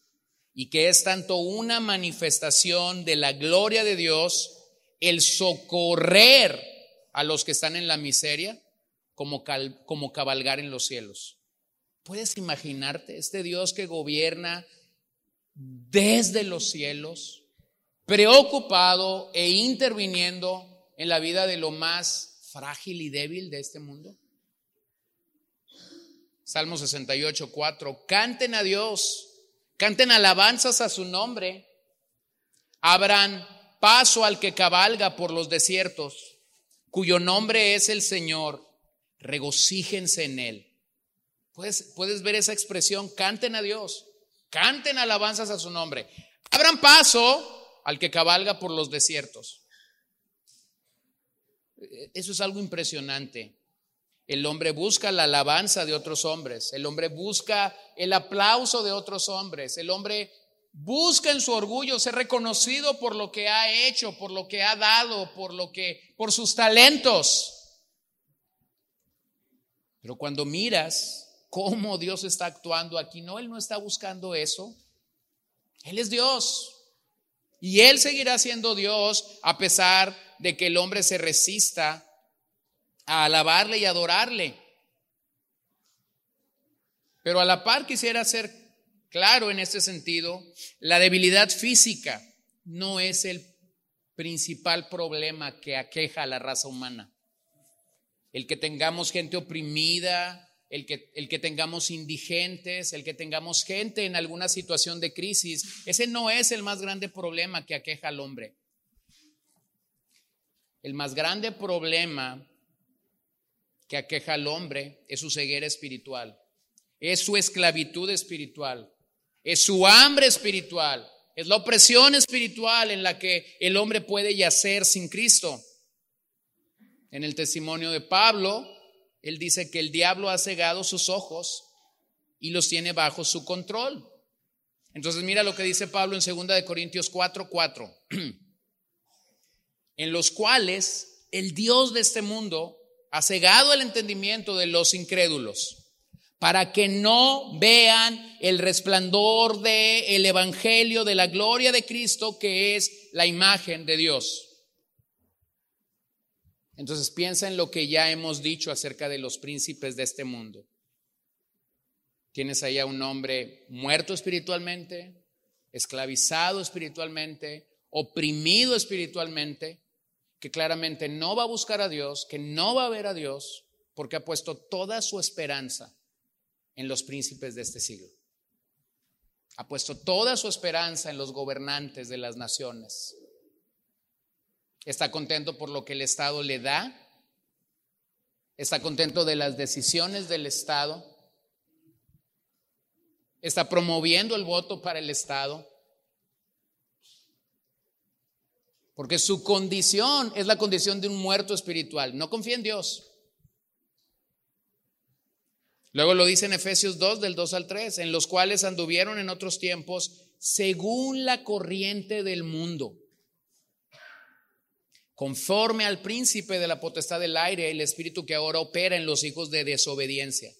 y que es tanto una manifestación de la gloria de Dios, el socorrer a los que están en la miseria, como, como cabalgar en los cielos. ¿Puedes imaginarte este Dios que gobierna desde los cielos? preocupado e interviniendo en la vida de lo más frágil y débil de este mundo? Salmo 68, 4. Canten a Dios, canten alabanzas a su nombre. Abran paso al que cabalga por los desiertos, cuyo nombre es el Señor. Regocíjense en él. Puedes, puedes ver esa expresión, canten a Dios, canten alabanzas a su nombre. Abran paso al que cabalga por los desiertos. Eso es algo impresionante. El hombre busca la alabanza de otros hombres, el hombre busca el aplauso de otros hombres, el hombre busca en su orgullo ser reconocido por lo que ha hecho, por lo que ha dado, por lo que por sus talentos. Pero cuando miras cómo Dios está actuando aquí, no él no está buscando eso. Él es Dios. Y él seguirá siendo Dios a pesar de que el hombre se resista a alabarle y adorarle. Pero a la par quisiera ser claro en este sentido, la debilidad física no es el principal problema que aqueja a la raza humana. El que tengamos gente oprimida, el que, el que tengamos indigentes, el que tengamos gente en alguna situación de crisis, ese no es el más grande problema que aqueja al hombre. El más grande problema que aqueja al hombre es su ceguera espiritual, es su esclavitud espiritual, es su hambre espiritual, es la opresión espiritual en la que el hombre puede yacer sin Cristo. En el testimonio de Pablo, él dice que el diablo ha cegado sus ojos y los tiene bajo su control. Entonces mira lo que dice Pablo en 2 de Corintios 4, 4. en los cuales el Dios de este mundo ha cegado el entendimiento de los incrédulos para que no vean el resplandor del el evangelio de la gloria de Cristo que es la imagen de Dios. Entonces piensa en lo que ya hemos dicho acerca de los príncipes de este mundo. Tienes ahí a un hombre muerto espiritualmente, esclavizado espiritualmente, oprimido espiritualmente, que claramente no va a buscar a Dios, que no va a ver a Dios, porque ha puesto toda su esperanza en los príncipes de este siglo. Ha puesto toda su esperanza en los gobernantes de las naciones. Está contento por lo que el Estado le da. Está contento de las decisiones del Estado. Está promoviendo el voto para el Estado. Porque su condición es la condición de un muerto espiritual. No confía en Dios. Luego lo dice en Efesios 2, del 2 al 3, en los cuales anduvieron en otros tiempos según la corriente del mundo, conforme al príncipe de la potestad del aire, el espíritu que ahora opera en los hijos de desobediencia.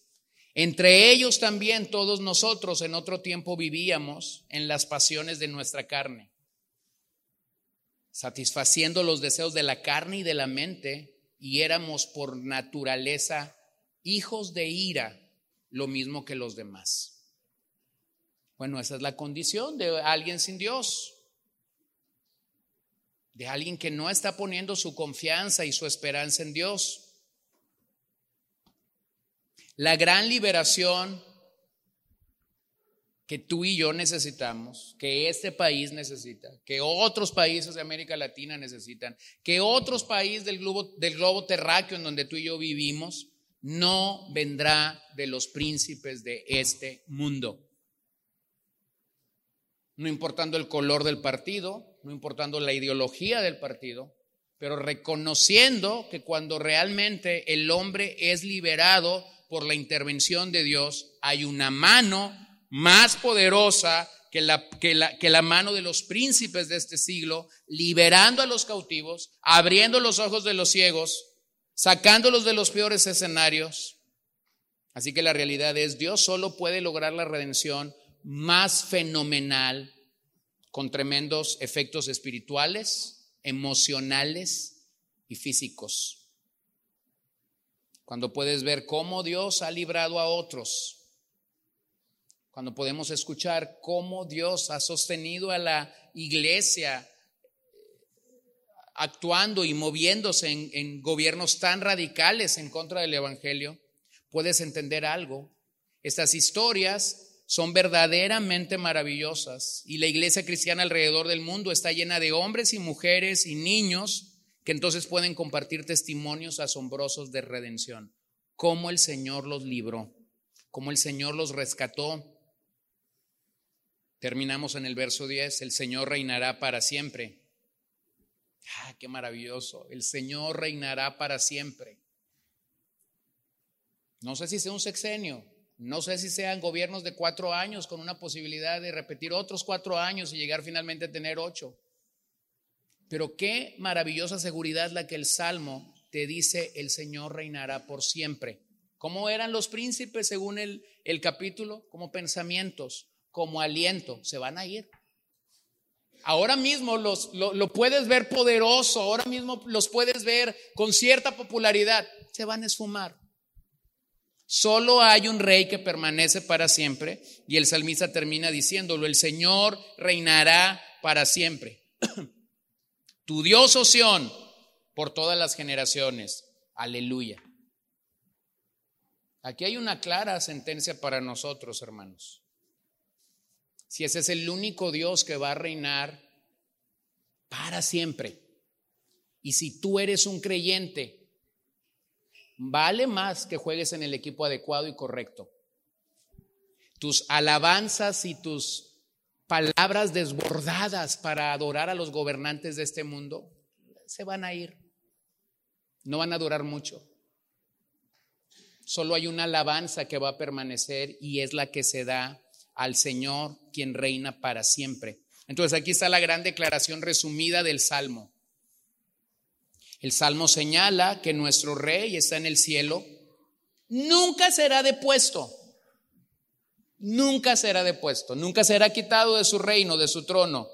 Entre ellos también todos nosotros en otro tiempo vivíamos en las pasiones de nuestra carne satisfaciendo los deseos de la carne y de la mente, y éramos por naturaleza hijos de ira, lo mismo que los demás. Bueno, esa es la condición de alguien sin Dios, de alguien que no está poniendo su confianza y su esperanza en Dios. La gran liberación que tú y yo necesitamos, que este país necesita, que otros países de América Latina necesitan, que otros países del globo, del globo terráqueo en donde tú y yo vivimos, no vendrá de los príncipes de este mundo. No importando el color del partido, no importando la ideología del partido, pero reconociendo que cuando realmente el hombre es liberado por la intervención de Dios, hay una mano más poderosa que la, que, la, que la, mano de los príncipes de este siglo, liberando a los cautivos, abriendo los ojos de los ciegos, sacándolos de los peores escenarios. Así que la realidad es, Dios solo puede lograr la redención más fenomenal, con tremendos efectos espirituales, emocionales y físicos. Cuando puedes ver cómo Dios ha librado a otros cuando podemos escuchar cómo Dios ha sostenido a la iglesia actuando y moviéndose en, en gobiernos tan radicales en contra del Evangelio, puedes entender algo. Estas historias son verdaderamente maravillosas y la iglesia cristiana alrededor del mundo está llena de hombres y mujeres y niños que entonces pueden compartir testimonios asombrosos de redención, cómo el Señor los libró, cómo el Señor los rescató. Terminamos en el verso 10, el Señor reinará para siempre. Ah, qué maravilloso. El Señor reinará para siempre. No sé si sea un sexenio, no sé si sean gobiernos de cuatro años con una posibilidad de repetir otros cuatro años y llegar finalmente a tener ocho. Pero qué maravillosa seguridad la que el Salmo te dice, el Señor reinará por siempre. ¿Cómo eran los príncipes según el, el capítulo? Como pensamientos, como aliento, se van a ir. Ahora mismo los, lo, puedes ver poderoso, ahora mismo los puedes ver con cierta popularidad, se van a esfumar. Solo hay un rey que permanece para siempre y el salmista termina diciéndolo, el Señor reinará para siempre. tu Dios, Oción, por todas las generaciones. Aleluya. Aquí hay una clara sentencia para nosotros, hermanos si ese es el único Dios que va a reinar para siempre. Y si tú eres un creyente, vale más que juegues en el equipo adecuado y correcto. Tus alabanzas y tus palabras desbordadas para adorar a los gobernantes de este mundo se van a ir. No van a durar mucho. Solo hay una alabanza que va a permanecer y es la que se da al Señor, quien reina para siempre. Entonces aquí está la gran declaración resumida del Salmo. El Salmo señala que nuestro rey está en el cielo, nunca será depuesto, nunca será depuesto, nunca será quitado de su reino, de su trono.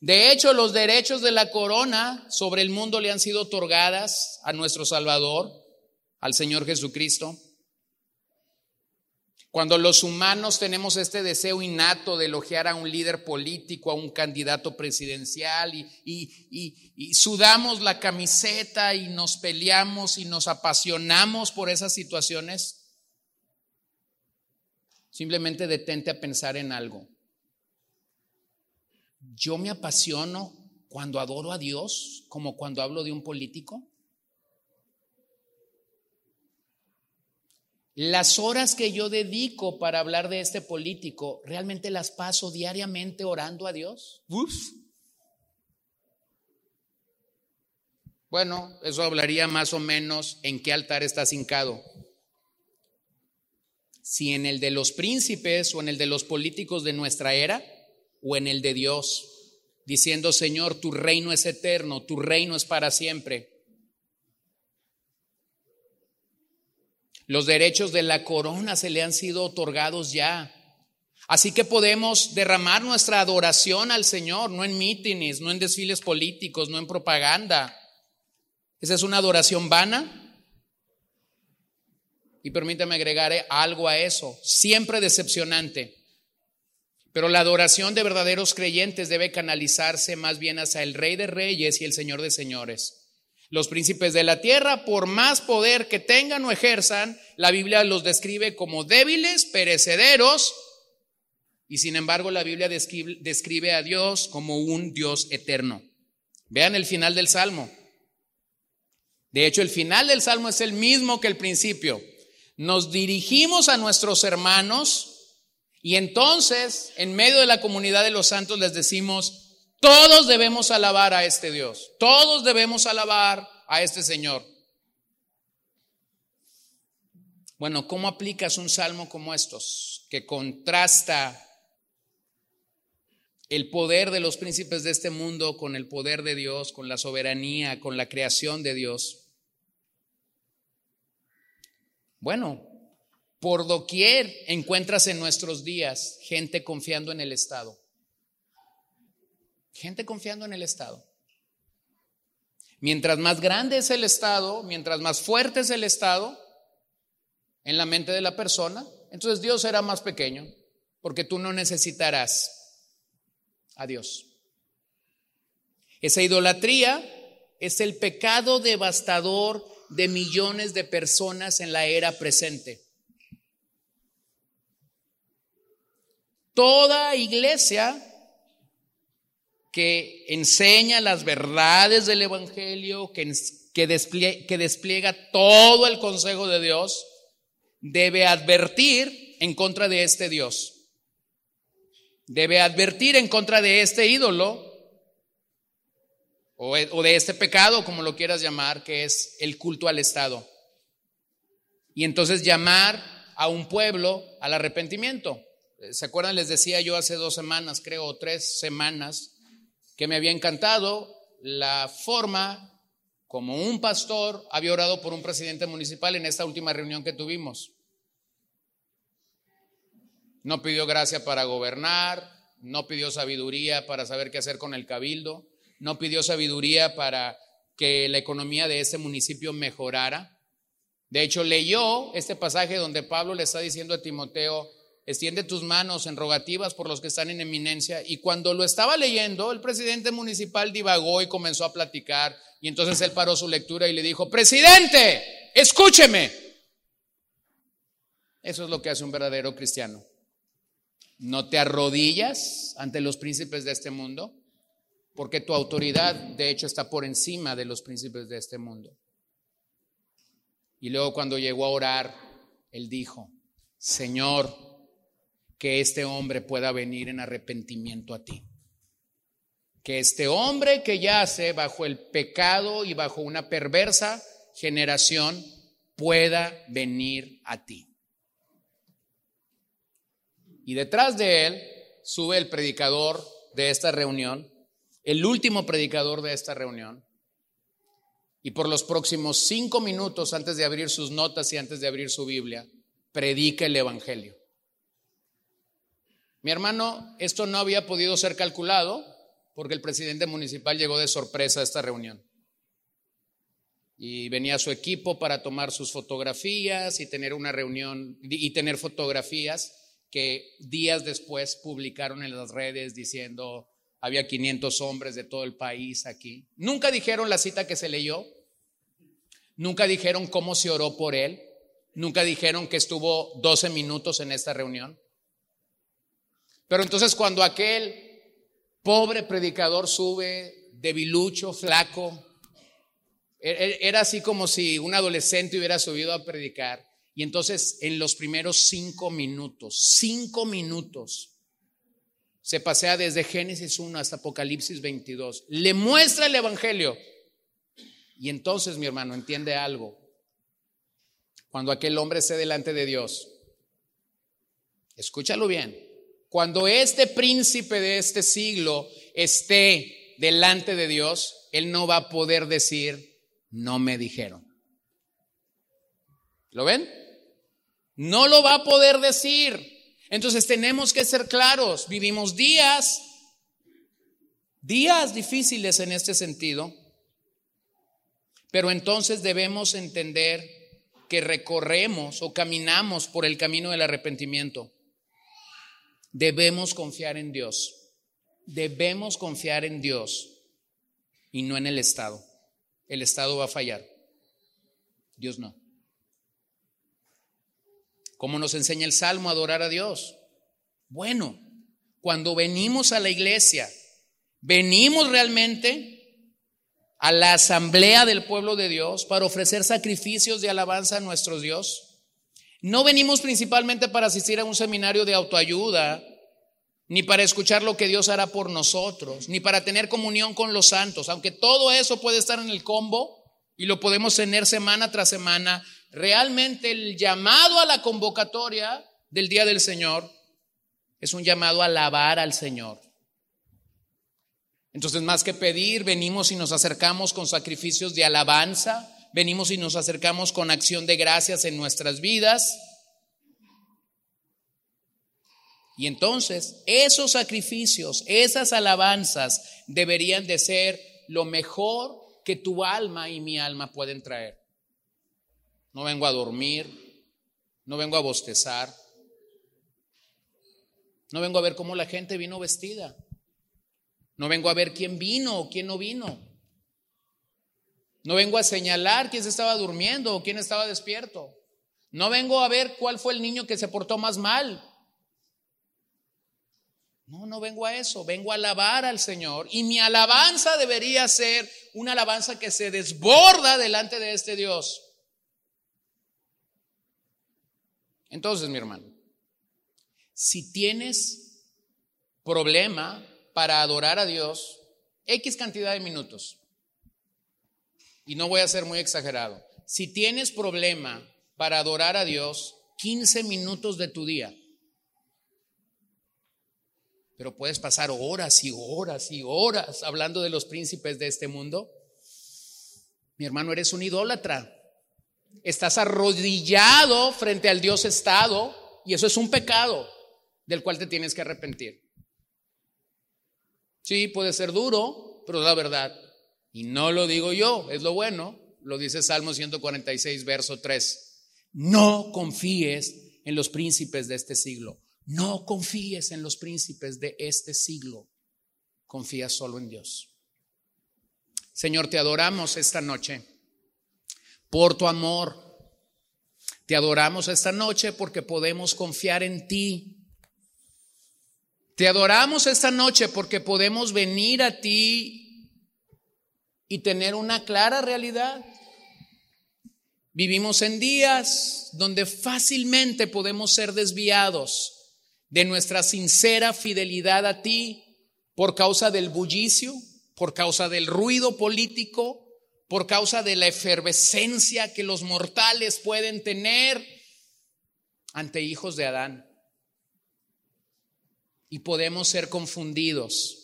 De hecho, los derechos de la corona sobre el mundo le han sido otorgadas a nuestro Salvador, al Señor Jesucristo. Cuando los humanos tenemos este deseo innato de elogiar a un líder político, a un candidato presidencial y, sudamos la camiseta y nos peleamos y nos apasionamos por esas situaciones, simplemente detente a pensar en algo. Yo me apasiono cuando adoro a Dios como cuando hablo de un político. Las horas que yo dedico para hablar de este político, ¿realmente las paso diariamente orando a Dios? Bueno, eso hablaría más o menos en qué altar estás hincado. Si en el de los príncipes o en el de los políticos de nuestra era o en el de Dios, diciendo, Señor, tu reino es eterno, tu reino es para siempre. Los derechos de la corona se le han sido otorgados ya. Así que podemos derramar nuestra adoración al Señor, no en mítines, no en desfiles políticos, no en propaganda. ¿Esa es una adoración vana? Y permítame agregar algo a eso, siempre decepcionante. Pero la adoración de verdaderos creyentes debe canalizarse más bien hacia el Rey de Reyes y el Señor de Señores. Los príncipes de la tierra, por más poder que tengan o ejerzan, la Biblia los describe como débiles, perecederos, y sin embargo la Biblia describe, a Dios como un Dios eterno. Vean el final del Salmo. De hecho, el final del Salmo es el mismo que el principio. Nos dirigimos a nuestros hermanos y entonces, en medio de la comunidad de los santos, les decimos, todos debemos alabar a este Dios. Todos debemos alabar a este Señor. Bueno, ¿cómo aplicas un salmo como estos que contrasta el poder de los príncipes de este mundo con el poder de Dios, con la soberanía, con la creación de Dios? Bueno, por doquier encuentras en nuestros días gente confiando en el Estado. Gente confiando en el Estado. Mientras más grande es el Estado, mientras más fuerte es el Estado en la mente de la persona, entonces Dios será más pequeño, porque tú no necesitarás a Dios. Esa idolatría es el pecado devastador de millones de personas en la era presente. Toda iglesia que enseña las verdades del Evangelio, que, que, despliega, todo el consejo de Dios, debe advertir en contra de este Dios. Debe advertir en contra de este ídolo o de este pecado, como lo quieras llamar, que es el culto al Estado. Y entonces llamar a un pueblo al arrepentimiento. ¿Se acuerdan? Les decía yo hace dos semanas, creo, tres semanas, que me había encantado la forma como un pastor había orado por un presidente municipal en esta última reunión que tuvimos. No pidió gracia para gobernar, no pidió sabiduría para saber qué hacer con el cabildo, no pidió sabiduría para que la economía de este municipio mejorara. De hecho, leyó este pasaje donde Pablo le está diciendo a Timoteo, extiende tus manos en rogativas por los que están en eminencia. Y cuando lo estaba leyendo, el presidente municipal divagó y comenzó a platicar. Y entonces él paró su lectura y le dijo, presidente, escúcheme. Eso es lo que hace un verdadero cristiano. No te arrodillas ante los príncipes de este mundo, porque tu autoridad, de hecho, está por encima de los príncipes de este mundo. Y luego cuando llegó a orar, él dijo, Señor, que este hombre pueda venir en arrepentimiento a ti. Que este hombre que yace bajo el pecado y bajo una perversa generación pueda venir a ti. Y detrás de él sube el predicador de esta reunión, el último predicador de esta reunión. Y por los próximos cinco minutos antes de abrir sus notas y antes de abrir su Biblia, predica el Evangelio. Mi hermano, esto no había podido ser calculado porque el presidente municipal llegó de sorpresa a esta reunión. Y venía su equipo para tomar sus fotografías y tener una reunión y tener fotografías que días después publicaron en las redes diciendo había 500 hombres de todo el país aquí. Nunca dijeron la cita que se leyó, nunca dijeron cómo se oró por él, nunca dijeron que estuvo 12 minutos en esta reunión. Pero entonces cuando aquel pobre predicador sube, debilucho, flaco, e-, e-, era así como si un adolescente hubiera subido a predicar. Y entonces en los primeros cinco minutos, cinco minutos, se pasea desde Génesis 1 hasta Apocalipsis 22. Le muestra el Evangelio. Y entonces, mi hermano, entiende algo. Cuando aquel hombre esté delante de Dios, escúchalo bien, cuando este príncipe de este siglo esté delante de Dios, él no va a poder decir, no me dijeron. ¿Lo ven? No lo va a poder decir. Entonces tenemos que ser claros. Vivimos días, días difíciles en este sentido, pero entonces debemos entender que recorremos o caminamos por el camino del arrepentimiento. Debemos confiar en Dios. Debemos confiar en Dios y no en el Estado. El Estado va a fallar. Dios no. ¿Cómo nos enseña el Salmo adorar a Dios? Bueno, cuando venimos a la iglesia, venimos realmente a la asamblea del pueblo de Dios para ofrecer sacrificios de alabanza a nuestro Dios. No venimos principalmente para asistir a un seminario de autoayuda, ni para escuchar lo que Dios hará por nosotros, ni para tener comunión con los santos, aunque todo eso puede estar en el combo y lo podemos tener semana tras semana. Realmente el llamado a la convocatoria del Día del Señor es un llamado a alabar al Señor. Entonces, más que pedir, venimos y nos acercamos con sacrificios de alabanza, venimos y nos acercamos con acción de gracias en nuestras vidas. Y entonces esos sacrificios, esas alabanzas deberían de ser lo mejor que tu alma y mi alma pueden traer. No vengo a dormir, no vengo a bostezar, no vengo a ver cómo la gente vino vestida, no vengo a ver quién vino o quién no vino. No vengo a señalar quién se estaba durmiendo o quién estaba despierto. No vengo a ver cuál fue el niño que se portó más mal. No, no vengo a eso, vengo a alabar al Señor. Y mi alabanza debería ser una alabanza que se desborda delante de este Dios. Entonces, mi hermano, si tienes problema para adorar a Dios, X cantidad de minutos, y no voy a ser muy exagerado, si tienes problema para adorar a Dios, 15 minutos de tu día, pero puedes pasar horas y horas y horas hablando de los príncipes de este mundo. Mi hermano, eres un idólatra. Estás arrodillado frente al Dios Estado y eso es un pecado del cual te tienes que arrepentir. Sí, puede ser duro, pero la verdad. Y no lo digo yo, es lo bueno. Lo dice Salmo 146, verso 3. No confíes en los príncipes de este siglo. No confíes en los príncipes de este siglo. Confía solo en Dios. Señor, te adoramos esta noche por tu amor. Te adoramos esta noche porque podemos confiar en ti. Te adoramos esta noche porque podemos venir a ti y tener una clara realidad. Vivimos en días donde fácilmente podemos ser desviados de nuestra sincera fidelidad a ti por causa del bullicio, por causa del ruido político, por causa de la efervescencia que los mortales pueden tener ante hijos de Adán. Y podemos ser confundidos.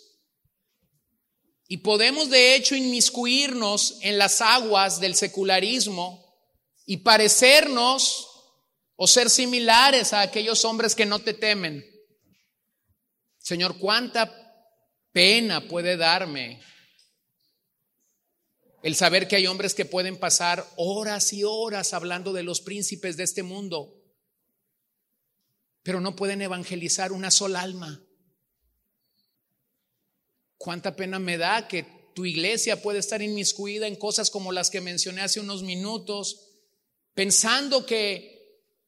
Y podemos de hecho inmiscuirnos en las aguas del secularismo y parecernos o ser similares a aquellos hombres que no te temen. Señor, cuánta pena puede darme el saber que hay hombres que pueden pasar horas y horas hablando de los príncipes de este mundo, pero no pueden evangelizar una sola alma. Cuánta pena me da que tu iglesia puede estar inmiscuida en cosas como las que mencioné hace unos minutos, pensando que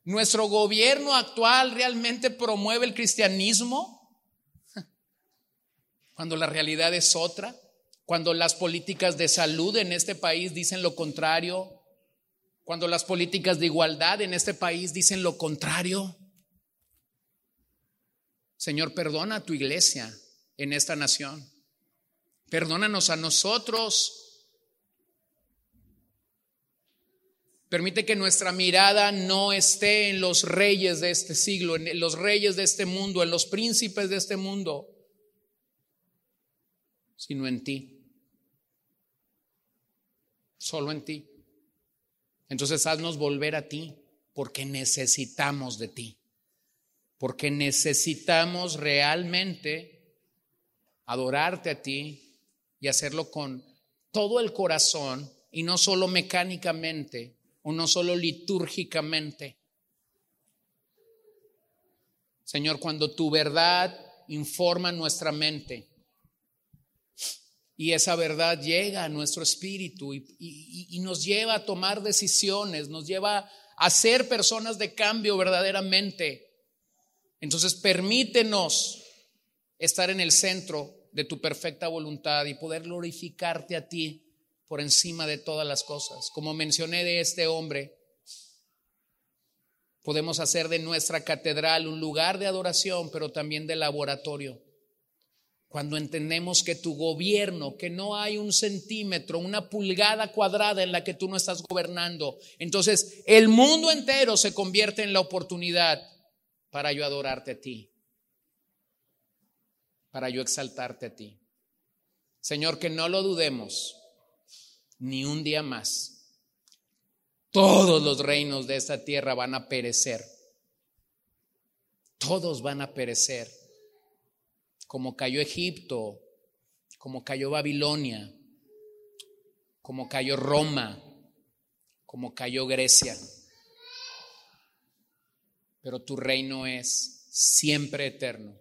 ¿Nuestro gobierno actual realmente promueve el cristianismo? Cuando la realidad es otra, cuando las políticas de salud en este país dicen lo contrario, cuando las políticas de igualdad en este país dicen lo contrario. Señor, perdona a tu iglesia en esta nación. Perdónanos a nosotros Permite que nuestra mirada no esté en los reyes de este siglo, en los reyes de este mundo, en los príncipes de este mundo, sino en ti. Solo en ti. Entonces haznos volver a ti, porque necesitamos de ti. Porque necesitamos realmente adorarte a ti y hacerlo con todo el corazón y no solo mecánicamente o no solo litúrgicamente. Señor, cuando tu verdad informa nuestra mente y esa verdad llega a nuestro espíritu y, nos lleva a tomar decisiones, nos lleva a ser personas de cambio verdaderamente, entonces permítenos estar en el centro de tu perfecta voluntad y poder glorificarte a ti por encima de todas las cosas. Como mencioné de este hombre, podemos hacer de nuestra catedral un lugar de adoración, pero también de laboratorio. Cuando entendemos que tu gobierno, que no hay un centímetro, una pulgada cuadrada en la que tú no estás gobernando, entonces el mundo entero se convierte en la oportunidad para yo adorarte a ti, para yo exaltarte a ti. Señor, que no lo dudemos ni un día más. Todos los reinos de esta tierra van a perecer. Todos van a perecer. Como cayó Egipto, como cayó Babilonia, como cayó Roma, como cayó Grecia. Pero tu reino es siempre eterno,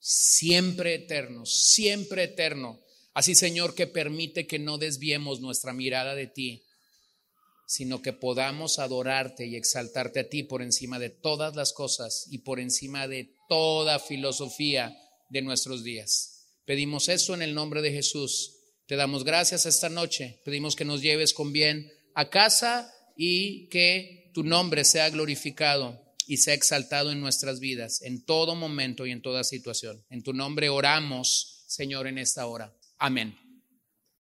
siempre eterno, siempre eterno Así, Señor, que permite que no desviemos nuestra mirada de ti, sino que podamos adorarte y exaltarte a ti por encima de todas las cosas y por encima de toda filosofía de nuestros días. Pedimos eso en el nombre de Jesús. Te damos gracias esta noche. Pedimos que nos lleves con bien a casa y que tu nombre sea glorificado y sea exaltado en nuestras vidas, en todo momento y en toda situación. En tu nombre oramos, Señor, en esta hora. Amén.